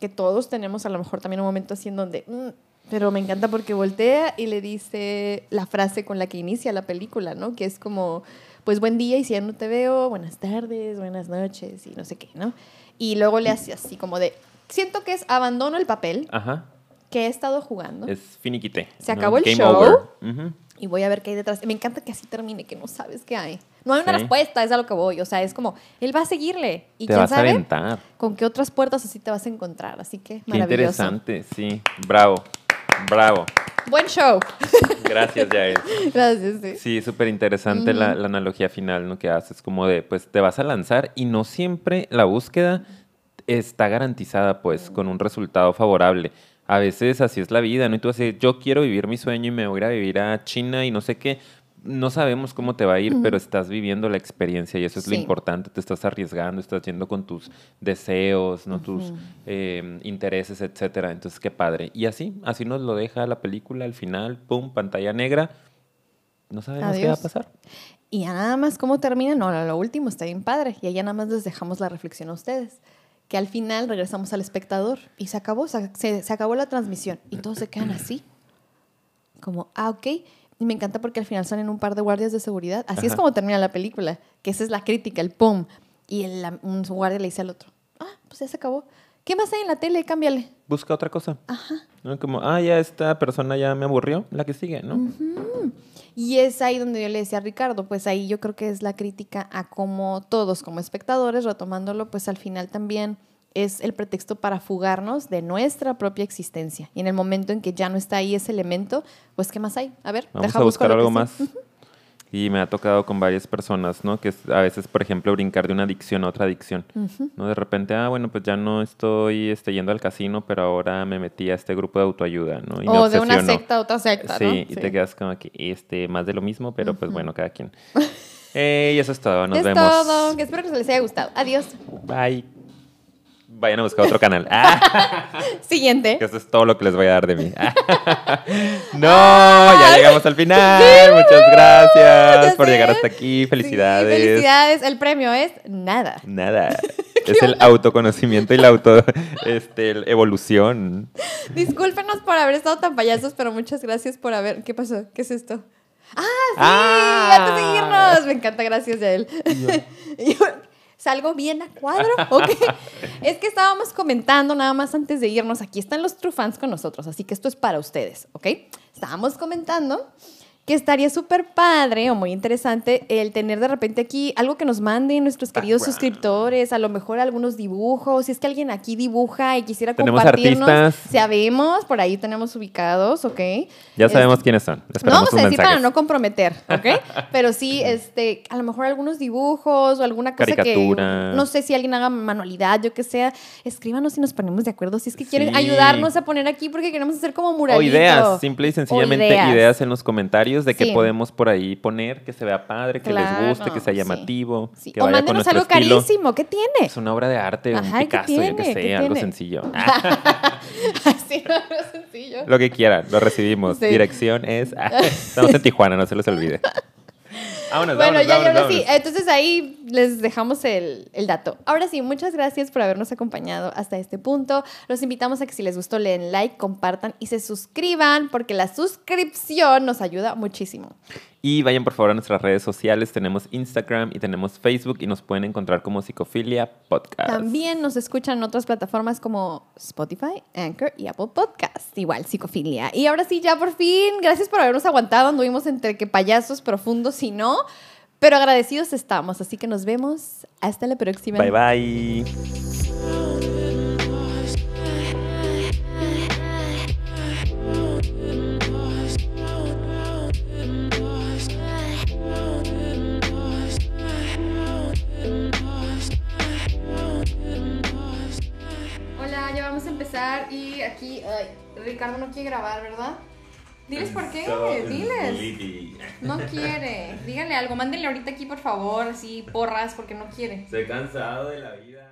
que todos tenemos a lo mejor también un momento así en donde, mm, Pero me encanta porque voltea y le dice la frase con la que inicia la película, ¿no? Que es como, pues buen día y si ya no te veo, buenas tardes, buenas noches y no sé qué, ¿no? Y luego le hace así como de, siento que es abandono el papel Ajá. Que he estado jugando Es finiquite. Se ¿no? acabó el show. over. Ujú. y voy a ver qué hay detrás. Me encanta que así termine, que no sabes qué hay. No hay una Sí. respuesta, es a lo que voy. O sea, es como, él va a seguirle. Y Te quién vas a sabe aventar. con qué otras puertas así te vas a encontrar. Así que Qué maravilloso. interesante, sí. Bravo. Bravo. Buen show. [laughs] Gracias, Yael. Gracias, sí. Sí, súper interesante la, la analogía final ¿no? que haces, como de, pues te vas a lanzar y no siempre la búsqueda está garantizada, pues, con un resultado favorable. A veces así es la vida, ¿no? Y tú vas a decir, yo quiero vivir mi sueño y me voy a ir a vivir a China y no sé qué. No sabemos cómo te va a ir, pero estás viviendo la experiencia y eso es lo importante. Te estás arriesgando, estás yendo con tus deseos, ¿no? tus eh, intereses, etcétera. Entonces, qué padre. Y así, así nos lo deja la película al final, pum, pantalla negra. No sabemos qué va a pasar. Y ya nada más cómo termina, no, lo último está bien padre. Y allá nada más les dejamos la reflexión a ustedes. Que al final regresamos al espectador y se acabó, se, acabó la transmisión. Y todos se quedan así. Como, ah, ok. Y me encanta porque al final salen un par de guardias de seguridad. Así es como termina la película. Que esa es la crítica, el pum. Y el, la- un guardia le dice al otro, ah, pues ya se acabó. ¿Qué más hay en la tele? Cámbiale. Busca otra cosa. Ajá. ¿no? Como, ah, ya esta persona ya me aburrió, la que sigue, ¿no? Y es ahí donde yo le decía a Ricardo, pues ahí yo creo que es la crítica a cómo todos como espectadores, retomándolo, pues al final también es el pretexto para fugarnos de nuestra propia existencia. Y en el momento en que ya no está ahí ese elemento, pues ¿qué más hay? A ver, Vamos deja a buscar algo más. Y me ha tocado con varias personas, ¿no? Que es a veces, por ejemplo, brincar de una adicción a otra adicción. ¿no? De repente, ah, bueno, pues ya no estoy este, yendo al casino, pero ahora me metí a este grupo de autoayuda, ¿no? Y O de una secta a otra secta, Sí, ¿no? y te quedas como que, este, más de lo mismo, pero pues bueno, cada quien. [laughs] Eh, y eso es todo, nos es vemos. todo. Que espero que les haya gustado. Adiós. Bye. Vayan a buscar otro canal. Ah. [laughs] Siguiente. Que eso es todo lo que les voy a dar de mí. [laughs] no, ya llegamos al final. Muchas gracias ya por llegar hasta aquí. Felicidades. Sí, felicidades. El premio es nada. Nada. [laughs] Es el autoconocimiento y la auto este, evolución. Discúlpenos por haber estado tan payasos, pero muchas gracias por haber. ¿Qué pasó? ¿Qué es esto? ¡Ah, sí! Ah. ¡Antes de seguirnos! Me encanta, gracias a él. ¿Salgo bien a cuadro? ¿Ok? [laughs] es que estábamos comentando nada más antes de irnos. Aquí están los true fans con nosotros, así que esto es para ustedes, ¿ok? Estábamos comentando que estaría súper padre o muy interesante el tener de repente aquí algo que nos manden nuestros queridos Background. suscriptores, a lo mejor algunos dibujos, si es que alguien aquí dibuja y quisiera Tenemos compartirnos, artistas. sabemos, por ahí tenemos ubicados, ¿ok? Ya sabemos Este, quiénes son. no vamos a decir para no comprometer, ¿ok? [laughs] Pero sí, este, a lo mejor algunos dibujos o alguna cosa Caricatura. que, no sé si alguien haga manualidad, yo que sea, escríbanos y nos ponemos de acuerdo. Si es que quieren Sí. ayudarnos a poner aquí porque queremos hacer como O muralito. ideas, simple y sencillamente ideas. ideas. en los comentarios de qué Sí. podemos por ahí poner, que se vea padre, que les guste, que sea sí. llamativo, Sí. que O vaya con mándenos nuestro algo estilo. carísimo, ¿qué tiene? Es una obra de arte, un Ajá, ¿qué Picasso, yo que ¿Qué sé, algo tiene? sencillo. [laughs] Así no es sencillo. Lo que quieran, lo recibimos. Sí. Dirección es. [laughs] Estamos en Tijuana, no se les olvide. Vámonos, Bueno, vámonos, ya, ya, vámonos, ahora sí. Entonces ahí les dejamos el, el dato. Ahora sí, muchas gracias por habernos acompañado hasta este punto. Los invitamos a que si les gustó, le den like, compartan y se suscriban porque la suscripción nos ayuda muchísimo. Y vayan por favor a nuestras redes sociales. Tenemos Instagram y tenemos Facebook y nos pueden encontrar como Psicofilia Podcast. También nos escuchan en otras plataformas como Spotify, Anchor y Apple Podcast. Igual, psicofilia. Y ahora sí, ya por fin, gracias por habernos aguantado. Anduvimos entre que payasos profundos y no, pero agradecidos estamos. Así que nos vemos. Hasta la próxima. Bye bye. Empezar y aquí ay, Ricardo no quiere grabar, ¿verdad? Diles por qué, diles. No quiere. Díganle algo, mándenle ahorita aquí por favor, así porras porque no quiere. Estoy cansado de la vida.